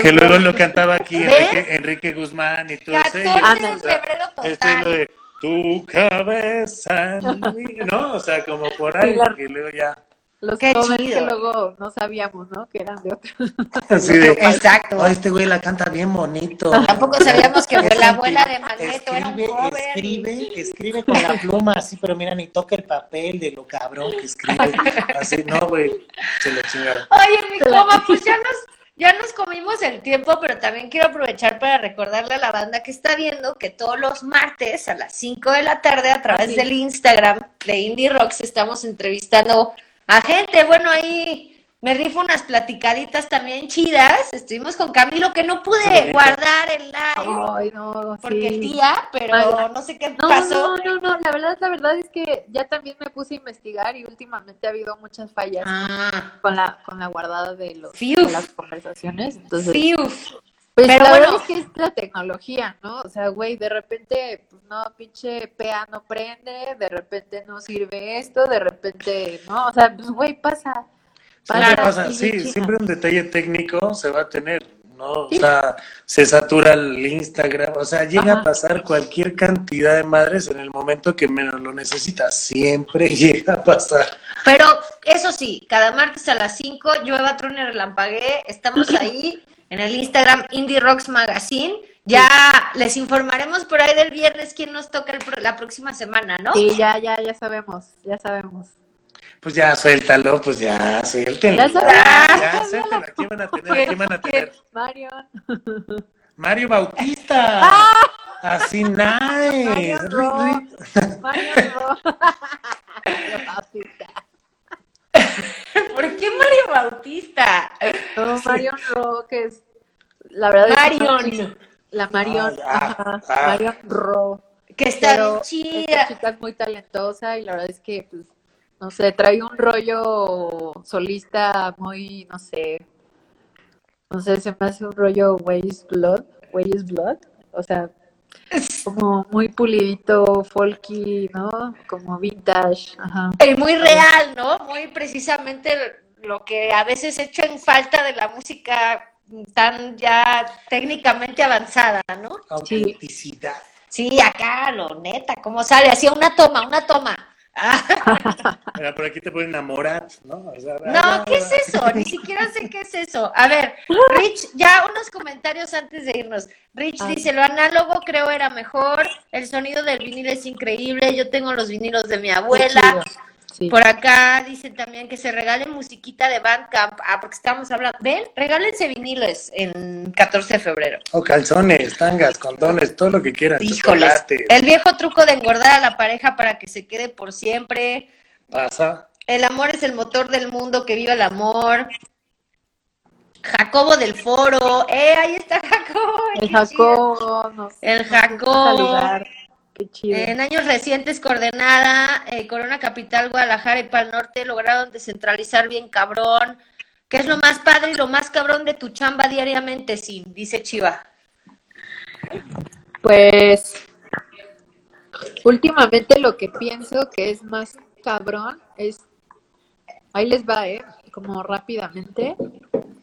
[SPEAKER 2] Que luego lo cantaba aquí
[SPEAKER 3] ¿Ves?
[SPEAKER 2] Enrique, Enrique Guzmán y todo eso.
[SPEAKER 3] 14 de
[SPEAKER 4] Ándale.
[SPEAKER 3] febrero
[SPEAKER 2] Este es lo de tu cabeza, en mí", ¿no? O sea, como por ahí, y luego ya.
[SPEAKER 4] Los
[SPEAKER 3] Qué
[SPEAKER 4] covers
[SPEAKER 3] chido.
[SPEAKER 4] que luego no sabíamos, ¿no? Que eran de otro.
[SPEAKER 2] Así de,
[SPEAKER 3] Exacto.
[SPEAKER 2] "Ay, este güey la canta bien bonito.
[SPEAKER 3] Tampoco sabíamos que
[SPEAKER 2] Es
[SPEAKER 3] la abuela de Magneto era un
[SPEAKER 2] escribe,
[SPEAKER 3] cover.
[SPEAKER 2] escribe, escribe con la pluma así, pero mira, ni toca el papel de lo cabrón que escribe. Así, no, güey, se lo chingaron.
[SPEAKER 3] Oye, mi coma, pues ya nos, ya nos comimos el tiempo, pero también quiero aprovechar para recordarle a la banda que está viendo que todos los martes a las 5 de la tarde a través del Instagram de Indie Rocks estamos entrevistando a gente. Bueno, ahí me rifo unas platicaditas también chidas. Estuvimos con Camilo que no pude guardar el live
[SPEAKER 4] Ay, no,
[SPEAKER 3] porque
[SPEAKER 4] sí.
[SPEAKER 3] tía, pero
[SPEAKER 4] Ay.
[SPEAKER 3] no sé qué
[SPEAKER 4] No,
[SPEAKER 3] pasó.
[SPEAKER 4] no, no, no, la verdad, la verdad es que ya también me puse a investigar y últimamente ha habido muchas fallas
[SPEAKER 3] Ah,
[SPEAKER 4] con la con la guardada de, los, de las conversaciones. Entonces,
[SPEAKER 3] fiu.
[SPEAKER 4] Pues
[SPEAKER 3] Pero
[SPEAKER 4] la
[SPEAKER 3] bueno.
[SPEAKER 4] verdad es que es la tecnología, ¿no? O sea, güey, de repente, pues no, pinche PA no prende, de repente no sirve esto, de repente, ¿no? O sea, pues güey, pasa.
[SPEAKER 2] Pasa,
[SPEAKER 4] y
[SPEAKER 2] sí,
[SPEAKER 4] China.
[SPEAKER 2] siempre un detalle técnico se va a tener, ¿no? O sea, se satura el Instagram, o sea, llega
[SPEAKER 4] Ajá.
[SPEAKER 2] a pasar cualquier cantidad de madres en el momento que menos lo necesitas, siempre llega a pasar.
[SPEAKER 3] Pero eso sí, cada martes a las 5, llueva, truene, relampaguee, estamos ahí en el Instagram Indie Rocks Magazine. Ya les informaremos por ahí del viernes quién nos toca el pro- la próxima semana, ¿no?
[SPEAKER 4] Sí, ya, ya, ya sabemos, ya sabemos.
[SPEAKER 2] Pues ya, suéltalo, pues ya, suéltenlo.
[SPEAKER 4] Ya
[SPEAKER 2] Ya,
[SPEAKER 4] sabes.
[SPEAKER 2] ya, suéltenlo. ¿A quién van a tener? ¿A quién van a tener?
[SPEAKER 4] Marion.
[SPEAKER 2] Mario Bautista. Así nice.
[SPEAKER 4] Mario
[SPEAKER 2] Ri-
[SPEAKER 4] Ro.
[SPEAKER 2] ri-
[SPEAKER 4] Marion Ro. Mario Bautista.
[SPEAKER 3] ¿Por qué Mario Bautista?
[SPEAKER 4] No, Marion Ro, que es la verdad es que
[SPEAKER 3] Marion.
[SPEAKER 4] una chica- la Marion,
[SPEAKER 2] Ah,
[SPEAKER 4] ajá,
[SPEAKER 2] ah.
[SPEAKER 4] Marion Ro.
[SPEAKER 3] Que está
[SPEAKER 4] Pero
[SPEAKER 3] bien
[SPEAKER 4] esta
[SPEAKER 3] chida.
[SPEAKER 4] chica es muy talentosa y la verdad es que, pues, no sé, trae un rollo solista muy, no sé, no sé, se me hace un rollo Ways Blood, Ways Blood, o sea, como muy pulidito, folky, ¿no? Como vintage, ajá.
[SPEAKER 3] Y muy real, ¿no? Muy precisamente lo que a veces echo en falta de la música tan ya técnicamente avanzada, ¿no?
[SPEAKER 2] Autenticidad.
[SPEAKER 3] Sí, acá, lo neta, ¿cómo sale? Hacía una toma, una toma. Ah,
[SPEAKER 2] Mira, por aquí te ponen enamorat, ¿no? O sea,
[SPEAKER 3] no, ¿qué es eso? Ni siquiera sé qué es eso. A ver, Rich, ya unos comentarios antes de irnos. Rich
[SPEAKER 4] A ver.
[SPEAKER 3] dice, lo análogo creo era mejor, el sonido del vinil es increíble, yo tengo los vinilos de mi
[SPEAKER 4] Qué
[SPEAKER 3] abuela.
[SPEAKER 4] Sí.
[SPEAKER 3] Por acá dicen también que se regalen musiquita de Bandcamp. Ah, porque estamos hablando. Ven, regálense viniles en 14 de febrero.
[SPEAKER 2] O calzones, tangas, condones, todo lo que quieran.
[SPEAKER 3] Híjoles. El viejo truco de engordar a la pareja para que se quede por siempre.
[SPEAKER 2] Pasa.
[SPEAKER 3] El amor es el motor del mundo, que viva el amor. Jacobo del foro. ¡Eh, ahí está Jacobo!
[SPEAKER 4] El. Jacobo, no.
[SPEAKER 3] El Jacobo.
[SPEAKER 4] Ligar. Qué chido.
[SPEAKER 3] En años recientes, Coordenada, eh, Corona Capital, Guadalajara y Pal Norte lograron descentralizar bien cabrón. ¿Qué es lo más padre y lo más cabrón de tu chamba diariamente, sí? Dice Chiva.
[SPEAKER 4] Pues últimamente lo que pienso que es más cabrón es, ahí les va, ¿eh? Como rápidamente,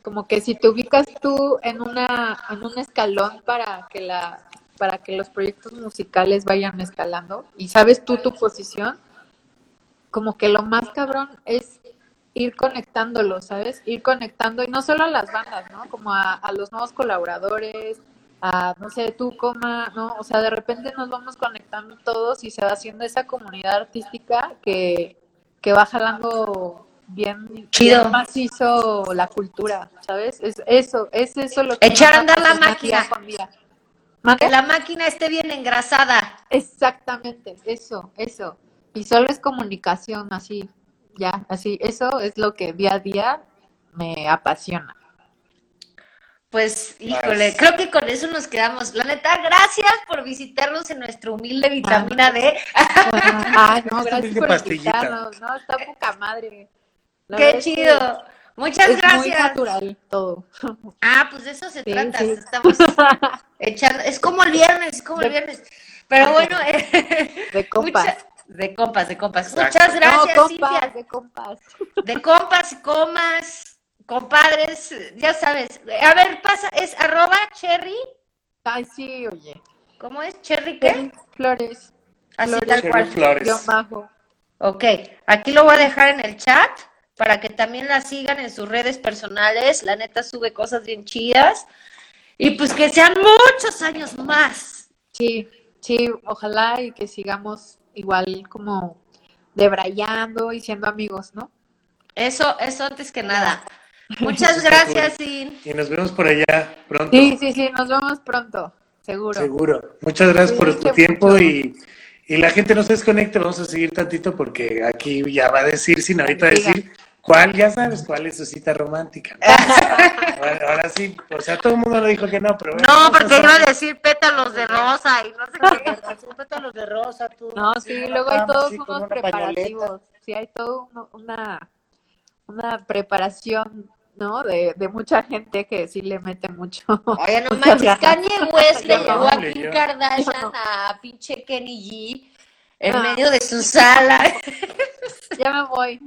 [SPEAKER 4] como que si te ubicas tú en una, en un escalón para que la, para que los proyectos musicales vayan escalando y sabes tú tu posición, como que lo más cabrón es ir conectándolo, ¿sabes? Ir conectando, y no solo a las bandas, ¿no? Como a, a los nuevos colaboradores, a, no sé, tú, coma, ¿no? O sea, de repente nos vamos conectando todos y se va haciendo esa comunidad artística que, que va jalando bien,
[SPEAKER 3] Chido.
[SPEAKER 4] bien macizo la cultura, ¿sabes? Es eso, es eso lo que
[SPEAKER 3] Echar a andar la máquina.
[SPEAKER 4] día con día.
[SPEAKER 3] Que la máquina esté bien engrasada.
[SPEAKER 4] Exactamente, eso, eso. Y solo es comunicación, así, ya, así. Eso es lo que día a día me apasiona.
[SPEAKER 3] Pues, híjole, creo que con eso nos quedamos. La neta, gracias por visitarnos en nuestro humilde vitamina D.
[SPEAKER 4] Ah, no, gracias por
[SPEAKER 2] pastillita.
[SPEAKER 4] invitarnos, no, está poca madre. La
[SPEAKER 3] Qué
[SPEAKER 4] verdad es que
[SPEAKER 3] chido. Muchas
[SPEAKER 4] Es muy
[SPEAKER 3] gracias.
[SPEAKER 4] natural todo.
[SPEAKER 3] Ah, pues de eso se
[SPEAKER 4] Sí,
[SPEAKER 3] trata.
[SPEAKER 4] sí.
[SPEAKER 3] Estamos echando. Es como el viernes, es como el viernes. Pero bueno, eh,
[SPEAKER 4] De compas.
[SPEAKER 3] mucha- de compas, de compas.
[SPEAKER 2] Exacto.
[SPEAKER 3] Muchas gracias,
[SPEAKER 4] no,
[SPEAKER 3] Cintia.
[SPEAKER 4] compas, de compas.
[SPEAKER 3] De compas y comas, compadres, ya sabes. A ver, pasa, es arroba cherry.
[SPEAKER 4] Ay, sí, oye.
[SPEAKER 3] ¿Cómo es? ¿Cherry qué?
[SPEAKER 4] Flores.
[SPEAKER 3] Así
[SPEAKER 4] Flores.
[SPEAKER 3] tal cual.
[SPEAKER 2] Flores.
[SPEAKER 4] Bajo.
[SPEAKER 3] Ok, aquí lo voy a dejar en el chat para que también la sigan en sus redes personales. La neta sube cosas bien chidas. Y pues que sean muchos años más.
[SPEAKER 4] Sí, sí, ojalá y que sigamos igual como debrayando y siendo amigos, ¿no?
[SPEAKER 3] Eso, eso antes que nada. Muchas gracias, Sin.
[SPEAKER 2] Y nos vemos por allá pronto.
[SPEAKER 4] Sí, sí, sí, nos vemos pronto, seguro.
[SPEAKER 2] Seguro. Muchas gracias por tu tiempo
[SPEAKER 4] mucho.
[SPEAKER 2] y, y la gente no se desconecte. Vamos a seguir tantito porque aquí ya va a decir, sin ahorita
[SPEAKER 4] Diga.
[SPEAKER 2] decir cuál, ya sabes cuál es su cita romántica. ahora, ahora sí, o sea, todo el mundo lo dijo que no, pero bueno,
[SPEAKER 3] No, porque iba a decir pétalos de rosa y no sé qué. Pétalos de rosa, tú.
[SPEAKER 4] No, sí, luego hay todos unos
[SPEAKER 2] pañoleta.
[SPEAKER 4] preparativos. Sí, hay todo uno- una, una preparación, ¿no? De, de mucha gente que sí le mete mucho.
[SPEAKER 3] Oye, no manches. Kanye West le llevó a
[SPEAKER 2] le
[SPEAKER 3] Kim. Kardashian a pinche Kenny G en medio de su sala.
[SPEAKER 4] Ya me voy.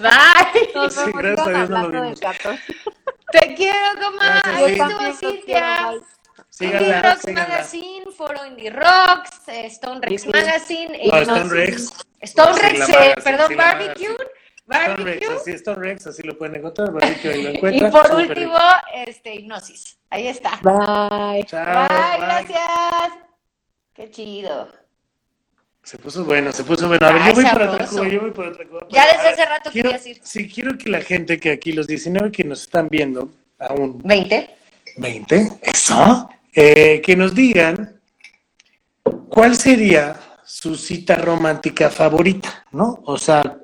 [SPEAKER 3] Bye.
[SPEAKER 4] Nos
[SPEAKER 2] Sí,
[SPEAKER 4] vemos
[SPEAKER 2] gracias a
[SPEAKER 4] sigan
[SPEAKER 2] Dios no lo
[SPEAKER 4] hablando del
[SPEAKER 2] vimos.
[SPEAKER 4] 14.
[SPEAKER 3] Te quiero, comadre.
[SPEAKER 2] Gracias, sí.
[SPEAKER 3] Cintia. Indie Rocks
[SPEAKER 2] síganla.
[SPEAKER 3] Magazine, Foro Indie Rocks, eh, Stone Rex
[SPEAKER 4] Sí.
[SPEAKER 3] Magazine. y
[SPEAKER 2] no- Stone Rex.
[SPEAKER 3] Stone Rex, eh, perdón, Barbecue.
[SPEAKER 2] Stone Rex,
[SPEAKER 3] Barbecue.
[SPEAKER 2] así Stone Rex, así lo pueden encontrar, Barbecue ahí lo
[SPEAKER 3] Y
[SPEAKER 2] encuentran.
[SPEAKER 3] por
[SPEAKER 2] súper
[SPEAKER 3] último, este, Hipnosis. Ahí está.
[SPEAKER 4] Bye.
[SPEAKER 2] Chao,
[SPEAKER 3] Bye,
[SPEAKER 2] bye.
[SPEAKER 3] gracias. Qué chido.
[SPEAKER 2] Se puso bueno, se puso bueno. A ver,
[SPEAKER 3] Ay,
[SPEAKER 2] yo voy por otra
[SPEAKER 3] sabroso.
[SPEAKER 2] cosa, yo voy por otra cosa.
[SPEAKER 3] Ya desde hace rato
[SPEAKER 2] quiero,
[SPEAKER 3] querías ir.
[SPEAKER 2] Sí, quiero que la gente que aquí, los 19 que nos están viendo, aún
[SPEAKER 3] 20.
[SPEAKER 2] 20, eso, eh, que nos digan cuál sería su cita romántica favorita, ¿no? O sea,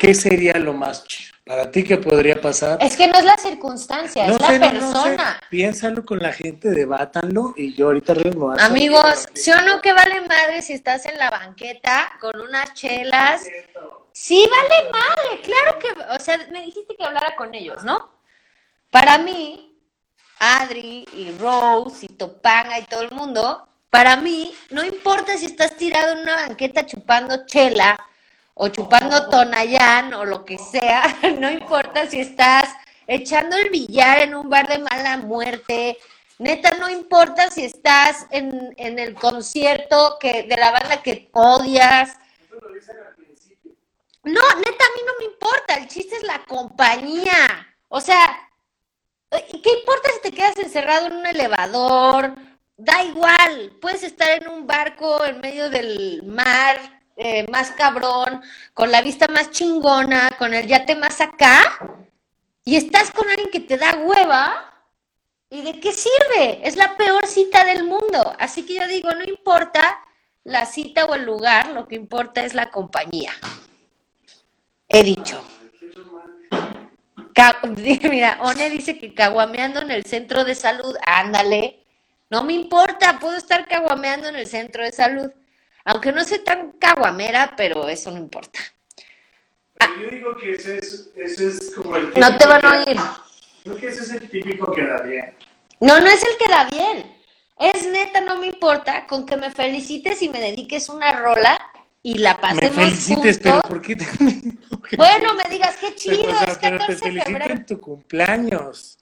[SPEAKER 2] ¿qué sería lo más chido? Para ti, ¿qué podría pasar?
[SPEAKER 3] Es que no es la circunstancia,
[SPEAKER 2] No
[SPEAKER 3] es
[SPEAKER 2] sé,
[SPEAKER 3] la
[SPEAKER 2] no, no sé.
[SPEAKER 3] persona.
[SPEAKER 2] Piénsalo con la gente, debátanlo y yo ahorita salir.
[SPEAKER 3] Amigos, ¿sí o no que vale madre si estás en la banqueta con unas chelas? Sí, vale madre, claro que, o sea, me dijiste que hablara con ellos, ¿no? Para mí, Adri y Rose y Topanga y todo el mundo, para mí, no importa si estás tirado en una banqueta chupando chela o chupando tonayán o lo que sea, no importa si estás echando el billar en un bar de mala muerte, neta, no importa si estás en, en el concierto que, de la banda que odias. No, neta, a mí no me importa, el chiste es la compañía. O sea, ¿qué importa si te quedas encerrado en un elevador? Da igual, puedes estar en un barco en medio del mar, eh, más cabrón, con la vista más chingona, con el yate más acá, y estás con alguien que te da hueva, ¿y de qué sirve? Es la peor cita del mundo. Así que yo digo, no importa la cita o el lugar, lo que importa es la compañía. He dicho. Mira, One dice que caguameando en el centro de salud, ándale. No me importa, puedo estar caguameando en el centro de salud. Aunque no soy tan caguamera, pero eso no importa.
[SPEAKER 2] Yo digo que ese es, ese es como el
[SPEAKER 3] No te van a oír.
[SPEAKER 2] Creo que ese es el típico que da bien.
[SPEAKER 3] No, no es el que da bien. Es neta, no me importa con que me felicites y me dediques una rola y la
[SPEAKER 2] Me
[SPEAKER 3] pasemos
[SPEAKER 2] felicites, pero
[SPEAKER 3] juntos.
[SPEAKER 2] ¿por qué te...
[SPEAKER 3] Bueno, me digas qué chido,
[SPEAKER 2] Pero, o sea,
[SPEAKER 3] es
[SPEAKER 2] pero te
[SPEAKER 3] 14 de febrero.
[SPEAKER 2] en tu cumpleaños.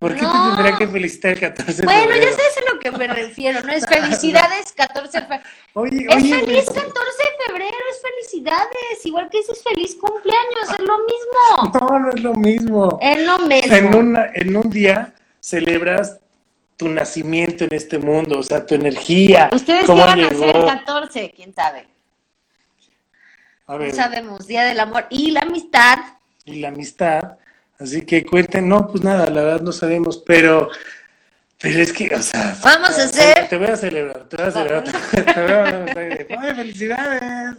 [SPEAKER 2] ¿Por qué
[SPEAKER 3] No.
[SPEAKER 2] te tendría que felicitar el 14 de
[SPEAKER 3] Bueno, ya
[SPEAKER 2] febrero?
[SPEAKER 3] sabes a lo que me refiero, ¿no? Es felicidades 14 de febrero.
[SPEAKER 2] Oye,
[SPEAKER 3] Es
[SPEAKER 2] oye,
[SPEAKER 3] feliz
[SPEAKER 2] pues,
[SPEAKER 3] 14 de febrero, es felicidades. Igual que dices feliz cumpleaños, es lo mismo.
[SPEAKER 2] No, no es lo mismo.
[SPEAKER 3] Es lo mismo.
[SPEAKER 2] En, una, en un día celebras tu nacimiento en este mundo, o sea, tu energía.
[SPEAKER 3] ¿Ustedes qué van a hacer el
[SPEAKER 2] llegó.
[SPEAKER 3] 14? ¿Quién sabe?
[SPEAKER 2] A
[SPEAKER 3] No
[SPEAKER 2] ver,
[SPEAKER 3] sabemos. Día del amor y la amistad.
[SPEAKER 2] y la amistad. Así que cuenten, no, pues nada, la verdad no sabemos, pero, pero es que, o sea,
[SPEAKER 3] Vamos a hacer-
[SPEAKER 2] Te voy a celebrar, te voy a celebrar. te voy a- ¡Ay, felicidades!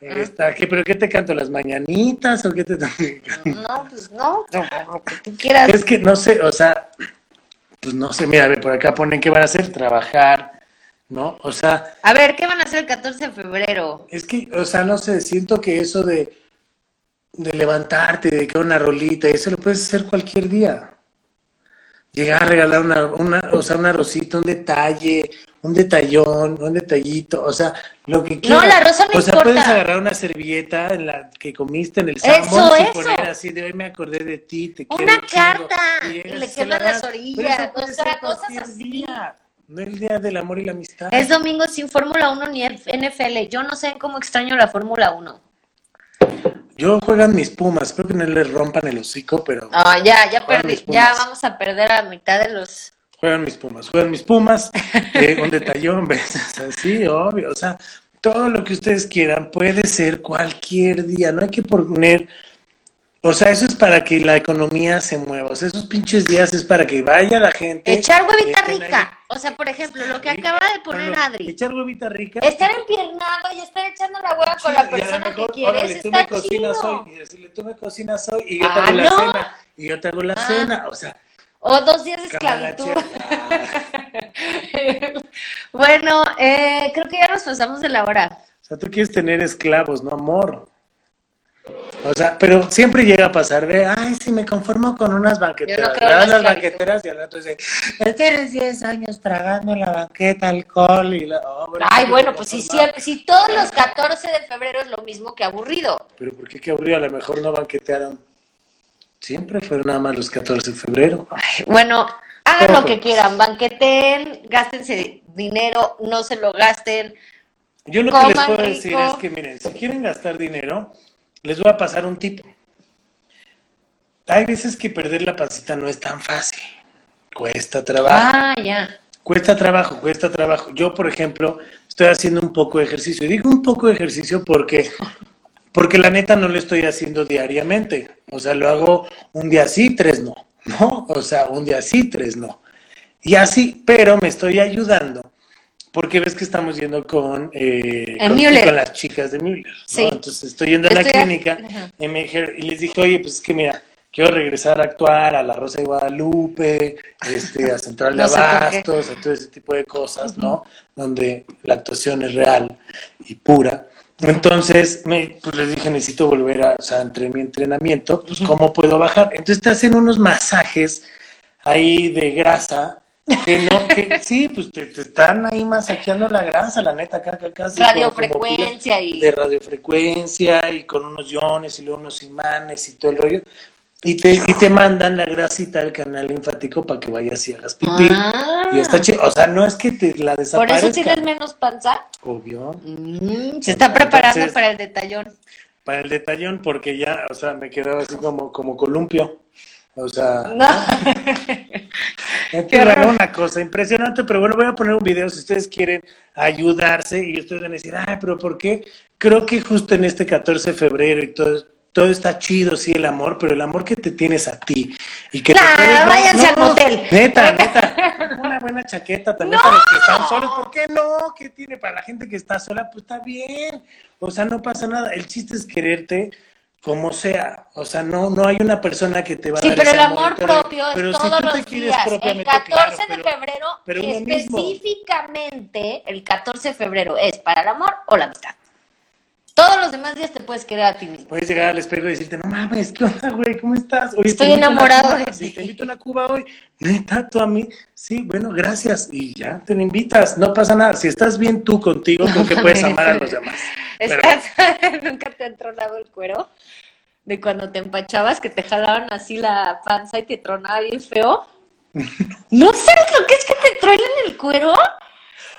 [SPEAKER 2] Esta, ¿qué, ¿Pero qué te canto? ¿Las mañanitas o qué te
[SPEAKER 3] No, pues no. Lo que tú quieras.
[SPEAKER 2] Es que no sé, o sea, pues no sé, mira, a ver, por acá ponen que van a hacer, trabajar, ¿no? O sea,
[SPEAKER 3] A ver, ¿qué van a hacer el 14 de febrero?
[SPEAKER 2] es que, o sea, no sé, siento que eso de, de levantarte, de que una rolita, eso lo puedes hacer cualquier día. Llegar a regalar una, una, o sea, una rosita, un detalle, un detallón, un detallito, o sea, lo que quieras.
[SPEAKER 3] la rosa no
[SPEAKER 2] O sea,
[SPEAKER 3] importa.
[SPEAKER 2] puedes agarrar una servilleta en la que comiste en el
[SPEAKER 3] Eso,
[SPEAKER 2] Sanborns y
[SPEAKER 3] eso.
[SPEAKER 2] poner así de hoy me acordé de ti, te quiero
[SPEAKER 3] Una
[SPEAKER 2] un chingo",
[SPEAKER 3] carta,
[SPEAKER 2] y
[SPEAKER 3] le
[SPEAKER 2] la
[SPEAKER 3] las orillas, o sea, cosas así.
[SPEAKER 2] día, No el día del amor y la amistad.
[SPEAKER 3] Es domingo sin Fórmula 1 ni NFL. Yo no sé cómo extraño la Fórmula 1.
[SPEAKER 2] Yo juegan mis pumas, espero que no les rompan el hocico, pero
[SPEAKER 3] Ah, ya, ya perdí. Ya vamos a perder a mitad de los.
[SPEAKER 2] juegan mis pumas, juegan mis pumas, eh, un detallón, ¿ves? así, obvio, o sea, todo lo que ustedes quieran puede ser cualquier día, no hay que poner, o sea, eso es para que la economía se mueva, o sea, esos pinches días es para que vaya la gente.
[SPEAKER 3] Echar huevita
[SPEAKER 2] ahí.
[SPEAKER 3] rica. O sea, por ejemplo, lo que acaba de poner
[SPEAKER 2] bueno,
[SPEAKER 3] Adri.
[SPEAKER 2] Echar huevita rica.
[SPEAKER 3] Estar empiernado y estar echando la hueva con la persona que quieres
[SPEAKER 2] órale, tú me cocinas
[SPEAKER 3] chido.
[SPEAKER 2] hoy, y decirle, tú me cocinas hoy, y yo te
[SPEAKER 3] Ah,
[SPEAKER 2] hago la
[SPEAKER 3] no.
[SPEAKER 2] cena, y yo te hago la
[SPEAKER 3] Ah.
[SPEAKER 2] cena, o sea,
[SPEAKER 3] O dos días de esclavitud. bueno, eh, creo que ya nos pasamos de la hora.
[SPEAKER 2] O sea, tú quieres tener esclavos, no amor. O sea, pero siempre llega a pasar de, ay, sí, me conformo con unas banqueteras.
[SPEAKER 3] No
[SPEAKER 2] las banqueteras y al rato dice, tienes 10 años tragando en la banqueta alcohol y la... oh, bueno,
[SPEAKER 3] Ay, bueno, pues si, siempre, si todos los 14 de febrero es lo mismo que aburrido.
[SPEAKER 2] Pero ¿por qué qué aburrido? A lo mejor no banquetearon. Siempre fueron nada más los 14 de febrero.
[SPEAKER 3] Bueno, hagan lo que quieran, banqueten, gástense dinero, no se lo gasten.
[SPEAKER 2] Yo lo que les puedo
[SPEAKER 3] rico.
[SPEAKER 2] decir es que, miren, si quieren gastar dinero, les voy a pasar un tip. Hay veces que perder la pancita no es tan fácil. Cuesta trabajo.
[SPEAKER 3] Ah, ya.
[SPEAKER 2] Cuesta trabajo, cuesta trabajo. Yo, por ejemplo, estoy haciendo un poco de ejercicio. Y Digo un poco de ejercicio porque, porque la neta no lo estoy haciendo diariamente. O sea, lo hago un día sí, tres no. ¿No? O sea, un día sí, tres no. Y así, pero me estoy ayudando. Porque ves que estamos yendo con, eh, con, las chicas de Müller. ¿no?
[SPEAKER 3] Sí.
[SPEAKER 2] Entonces estoy yendo a la
[SPEAKER 3] Estoy
[SPEAKER 2] clínica y, me dijeron- y les dije, oye, pues es que mira, quiero regresar a actuar a la Rosa de Guadalupe, este, a Central de
[SPEAKER 3] No.
[SPEAKER 2] Abastos, a todo ese tipo de cosas, ¿no? Donde la actuación es real y pura. Entonces, me, pues les dije, necesito volver a, o sea, entre mi entrenamiento, pues, ¿cómo puedo bajar? Entonces te hacen unos masajes ahí de grasa, que no, que sí, pues te, te están ahí masajeando la grasa, la neta, acá, casi
[SPEAKER 3] Radiofrecuencia y...
[SPEAKER 2] de radiofrecuencia y con unos iones y luego unos imanes y todo el rollo. Y te, y te mandan la grasita al canal linfático para que vayas y hagas pipí.
[SPEAKER 3] Ah.
[SPEAKER 2] Y está chido. O sea, no es que te la
[SPEAKER 3] Por
[SPEAKER 2] desaparezca.
[SPEAKER 3] eso tienes menos panza.
[SPEAKER 2] Obvio.
[SPEAKER 3] Mm, se está preparando
[SPEAKER 2] Entonces-
[SPEAKER 3] para el detallón.
[SPEAKER 2] Para el detallón, porque ya, o sea, me quedaba así como, como columpio. O sea,
[SPEAKER 3] No.
[SPEAKER 2] Que era una cosa impresionante, pero bueno, voy a poner un video si ustedes quieren ayudarse y ustedes van a decir, ay, pero ¿por qué? Creo que justo en este 14 de febrero y todo, todo está chido, sí, el amor, pero el amor que te tienes a ti y que te puedes-
[SPEAKER 3] váyanse al motel.
[SPEAKER 2] Neta, neta. Una buena chaqueta también para los que están solos. ¿Por qué no? ¿Qué tiene? Para la gente que está sola, pues está bien. O sea, no pasa nada. El chiste es quererte como sea. O sea, no, no hay una persona que te va a
[SPEAKER 3] Sí,
[SPEAKER 2] dar
[SPEAKER 3] pero
[SPEAKER 2] ese
[SPEAKER 3] el amor
[SPEAKER 2] y te va a-
[SPEAKER 3] propio
[SPEAKER 2] pero
[SPEAKER 3] es
[SPEAKER 2] si
[SPEAKER 3] todos
[SPEAKER 2] te
[SPEAKER 3] los días. El
[SPEAKER 2] propiamente,
[SPEAKER 3] 14
[SPEAKER 2] claro,
[SPEAKER 3] de
[SPEAKER 2] pero-
[SPEAKER 3] febrero,
[SPEAKER 2] pero
[SPEAKER 3] específicamente el 14 de febrero es para el amor o la amistad. Todos los demás días te puedes querer a ti mismo.
[SPEAKER 2] Puedes llegar al espejo y decirte, no mames, ¿qué onda, güey? ¿Cómo estás? Oye,
[SPEAKER 3] Estoy enamorado de
[SPEAKER 2] sí,
[SPEAKER 3] ti.
[SPEAKER 2] te invito a una cuba hoy. Neta, tú a mí. Sí, bueno, gracias. Y ya, te invitas. No pasa nada. Si estás bien tú contigo, creo que puedes amar a los demás. Pero-
[SPEAKER 3] ¿Estás... ¿Nunca te ha tronado el cuero? de cuando te empachabas, que te jalaban así la panza y te tronaba bien feo. ¿No sabes lo que es que te truenen el cuero?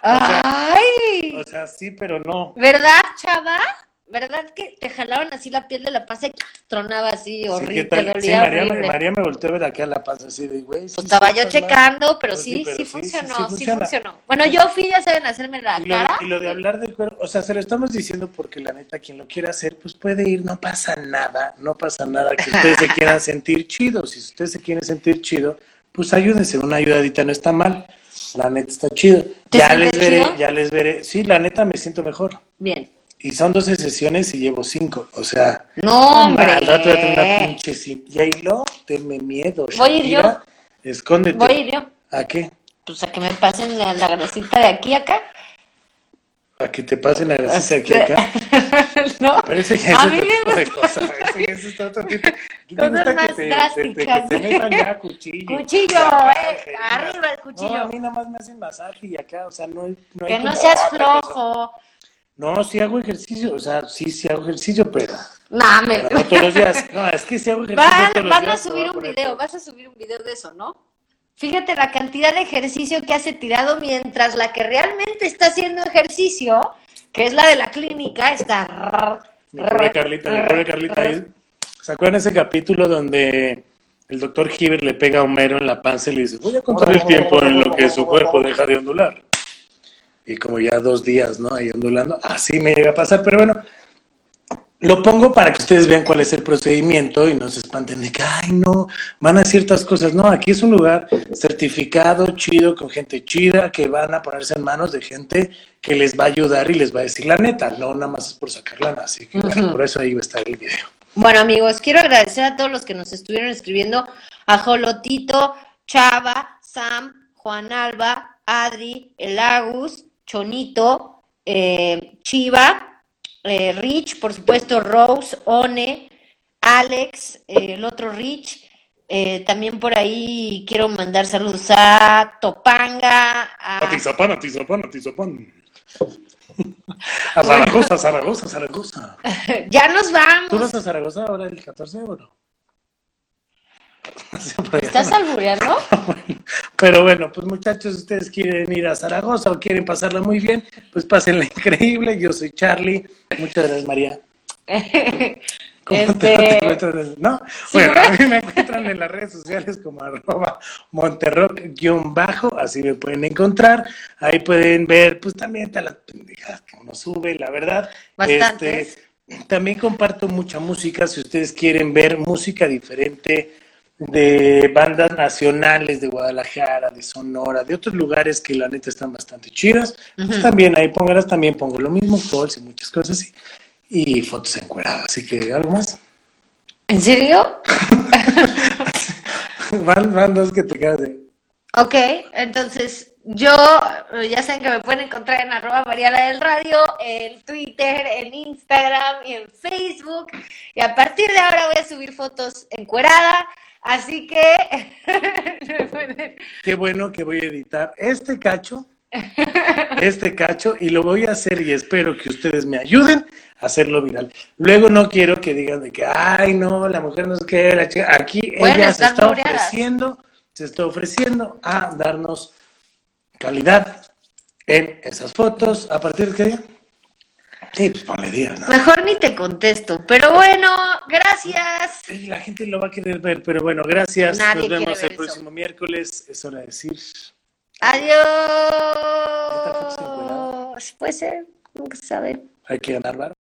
[SPEAKER 3] ¡Ay!
[SPEAKER 2] O sea, sí, pero no.
[SPEAKER 3] ¿Verdad, chava? ¿Verdad que te jalaban así la piel de la panza y tronaba así
[SPEAKER 2] Sí,
[SPEAKER 3] horrible,
[SPEAKER 2] Sí, María,
[SPEAKER 3] horrible?
[SPEAKER 2] María me volteó a ver aquí a la panza así de, güey.
[SPEAKER 3] Pues estaba yo checando, pero sí, sí, funcionó,
[SPEAKER 2] sí
[SPEAKER 3] funcionó. Bueno, yo fui, ya saben, hacerme la
[SPEAKER 2] Y lo,
[SPEAKER 3] cara.
[SPEAKER 2] y lo de hablar del cuero, o sea, se lo estamos diciendo porque la neta, quien lo quiera hacer, pues puede ir, no pasa nada, no pasa nada que ustedes se quieran sentir chidos. Si ustedes se quieren sentir chido, pues ayúdense, una ayudadita no está mal. La neta está chido.
[SPEAKER 3] ¿Te
[SPEAKER 2] Ya les veré,
[SPEAKER 3] chido?
[SPEAKER 2] ya les veré. Sí, la neta me siento mejor.
[SPEAKER 3] Bien.
[SPEAKER 2] Y son 12 sesiones y llevo 5. O sea,
[SPEAKER 3] No, hombre.
[SPEAKER 2] al rato tener una pinche cin- J-Lo, tenme miedo.
[SPEAKER 3] Voy a ir yo.
[SPEAKER 2] Escóndete.
[SPEAKER 3] Voy a ir yo.
[SPEAKER 2] ¿A qué?
[SPEAKER 3] Pues a que me pasen la, la grasita de aquí a acá.
[SPEAKER 2] ¿A que te pasen la grasita aquí
[SPEAKER 3] Este,
[SPEAKER 2] acá?
[SPEAKER 3] ¿No?
[SPEAKER 2] Pero ese ya es
[SPEAKER 3] A mí me
[SPEAKER 2] de
[SPEAKER 3] gusta-
[SPEAKER 2] cosas. Ese, ese es otro tipo. ¿Qué te
[SPEAKER 3] Cosas
[SPEAKER 2] gusta
[SPEAKER 3] más
[SPEAKER 2] que
[SPEAKER 3] drásticas.
[SPEAKER 2] te- te- que te metan ya cuchillo?
[SPEAKER 3] Cuchillo, eh, arriba el cuchillo.
[SPEAKER 2] No, a mí nada más me hacen masaje y acá, o sea, no. No hay
[SPEAKER 3] Que no seas
[SPEAKER 2] otra cosa. No, sí hago ejercicio, o sea, sí, sí hago ejercicio, pero,
[SPEAKER 3] No, me...
[SPEAKER 2] no todos los días. No, es que sí hago ejercicio
[SPEAKER 3] Van,
[SPEAKER 2] todos los
[SPEAKER 3] van a
[SPEAKER 2] días. voy
[SPEAKER 3] subir un video, vas a subir un video de eso, ¿no? Fíjate la cantidad de ejercicio que hace tirado mientras la que realmente está haciendo ejercicio, que es la de la clínica, está...
[SPEAKER 2] Mi pobre Carlita, mi pobre Carlita. ahí. ¿Se acuerdan ese capítulo donde el doctor Hibbert le pega a Homero en la panza y le dice, voy a contar el tiempo en lo que su cuerpo deja de ondular? Y como ya dos días, ¿no? Ahí ondulando, así me llega a pasar, pero bueno, lo pongo para que ustedes vean cuál es el procedimiento y no se espanten de que, ay, no, van a ciertas cosas. No, aquí es un lugar certificado, chido, con gente chida, que van a ponerse en manos de gente que les va a ayudar y les va a decir la neta, no nada más es por sacar lana. Así que bueno, por eso ahí va a estar el video.
[SPEAKER 3] Bueno, amigos, quiero agradecer a todos los que nos estuvieron escribiendo, a Jolotito, Chava, Sam, Juan Alba, Adri, El Agus, Chonito, eh, Chiva, eh, Rich, por supuesto, Rose, One, Alex, eh, el otro Rich. eh, también por ahí quiero mandar saludos a Topanga, a
[SPEAKER 2] Atizapán, Atizapán, Atizapán. A Zaragoza, a Zaragoza, a Zaragoza.
[SPEAKER 3] ya nos
[SPEAKER 2] ¿Tú
[SPEAKER 3] vamos.
[SPEAKER 2] vas a Zaragoza ahora el 14 o no?
[SPEAKER 3] ¿Estás albureando?
[SPEAKER 2] Pero bueno, pues muchachos, ustedes quieren ir a Zaragoza o quieren pasarla muy bien, pues pásenla increíble. Yo soy Charlie. Muchas gracias, María. ¿Cómo te- te
[SPEAKER 3] Este?
[SPEAKER 2] ¿No? Bueno, a mí me encuentran en las redes sociales como arroba monterrock-bajo, así me pueden encontrar. Ahí pueden ver, pues también las pendejadas que uno sube, la verdad.
[SPEAKER 3] Bastantes.
[SPEAKER 2] Este, también comparto mucha música, si ustedes quieren ver música diferente de bandas nacionales de Guadalajara, de Sonora, de otros lugares que la neta están bastante chidas, pues también ahí póngalas, también pongo lo mismo, calls y muchas cosas así y fotos encueradas. Así que algo más.
[SPEAKER 3] ¿En serio?
[SPEAKER 2] Van, van dos que te quedas de.
[SPEAKER 3] Ok, entonces yo, eh, ya saben que me pueden encontrar en arroba Mariana del Radio, en Twitter, en Instagram y en Facebook. Y a partir de ahora voy a subir fotos encuerada, así que
[SPEAKER 2] Qué bueno que voy a editar este cacho, este cacho, y lo voy a hacer y espero que ustedes me ayuden a hacerlo viral. Luego no quiero que digan de que, ay, no, la mujer no es que la chica. Aquí
[SPEAKER 3] Bueno,
[SPEAKER 2] ella se está ofreciendo, se está ofreciendo a darnos calidad en esas fotos. ¿A partir de qué día? Sí, pues ponle días, ¿no?
[SPEAKER 3] Mejor ni te contesto, pero bueno, gracias.
[SPEAKER 2] Sí, La gente lo va a querer ver, pero bueno, gracias.
[SPEAKER 3] Nadie
[SPEAKER 2] Nos vemos el
[SPEAKER 3] eso.
[SPEAKER 2] próximo miércoles. Es hora de decir.
[SPEAKER 3] Adiós. Puede ser, nunca se sabe.
[SPEAKER 2] Hay que ganar, ¿verdad?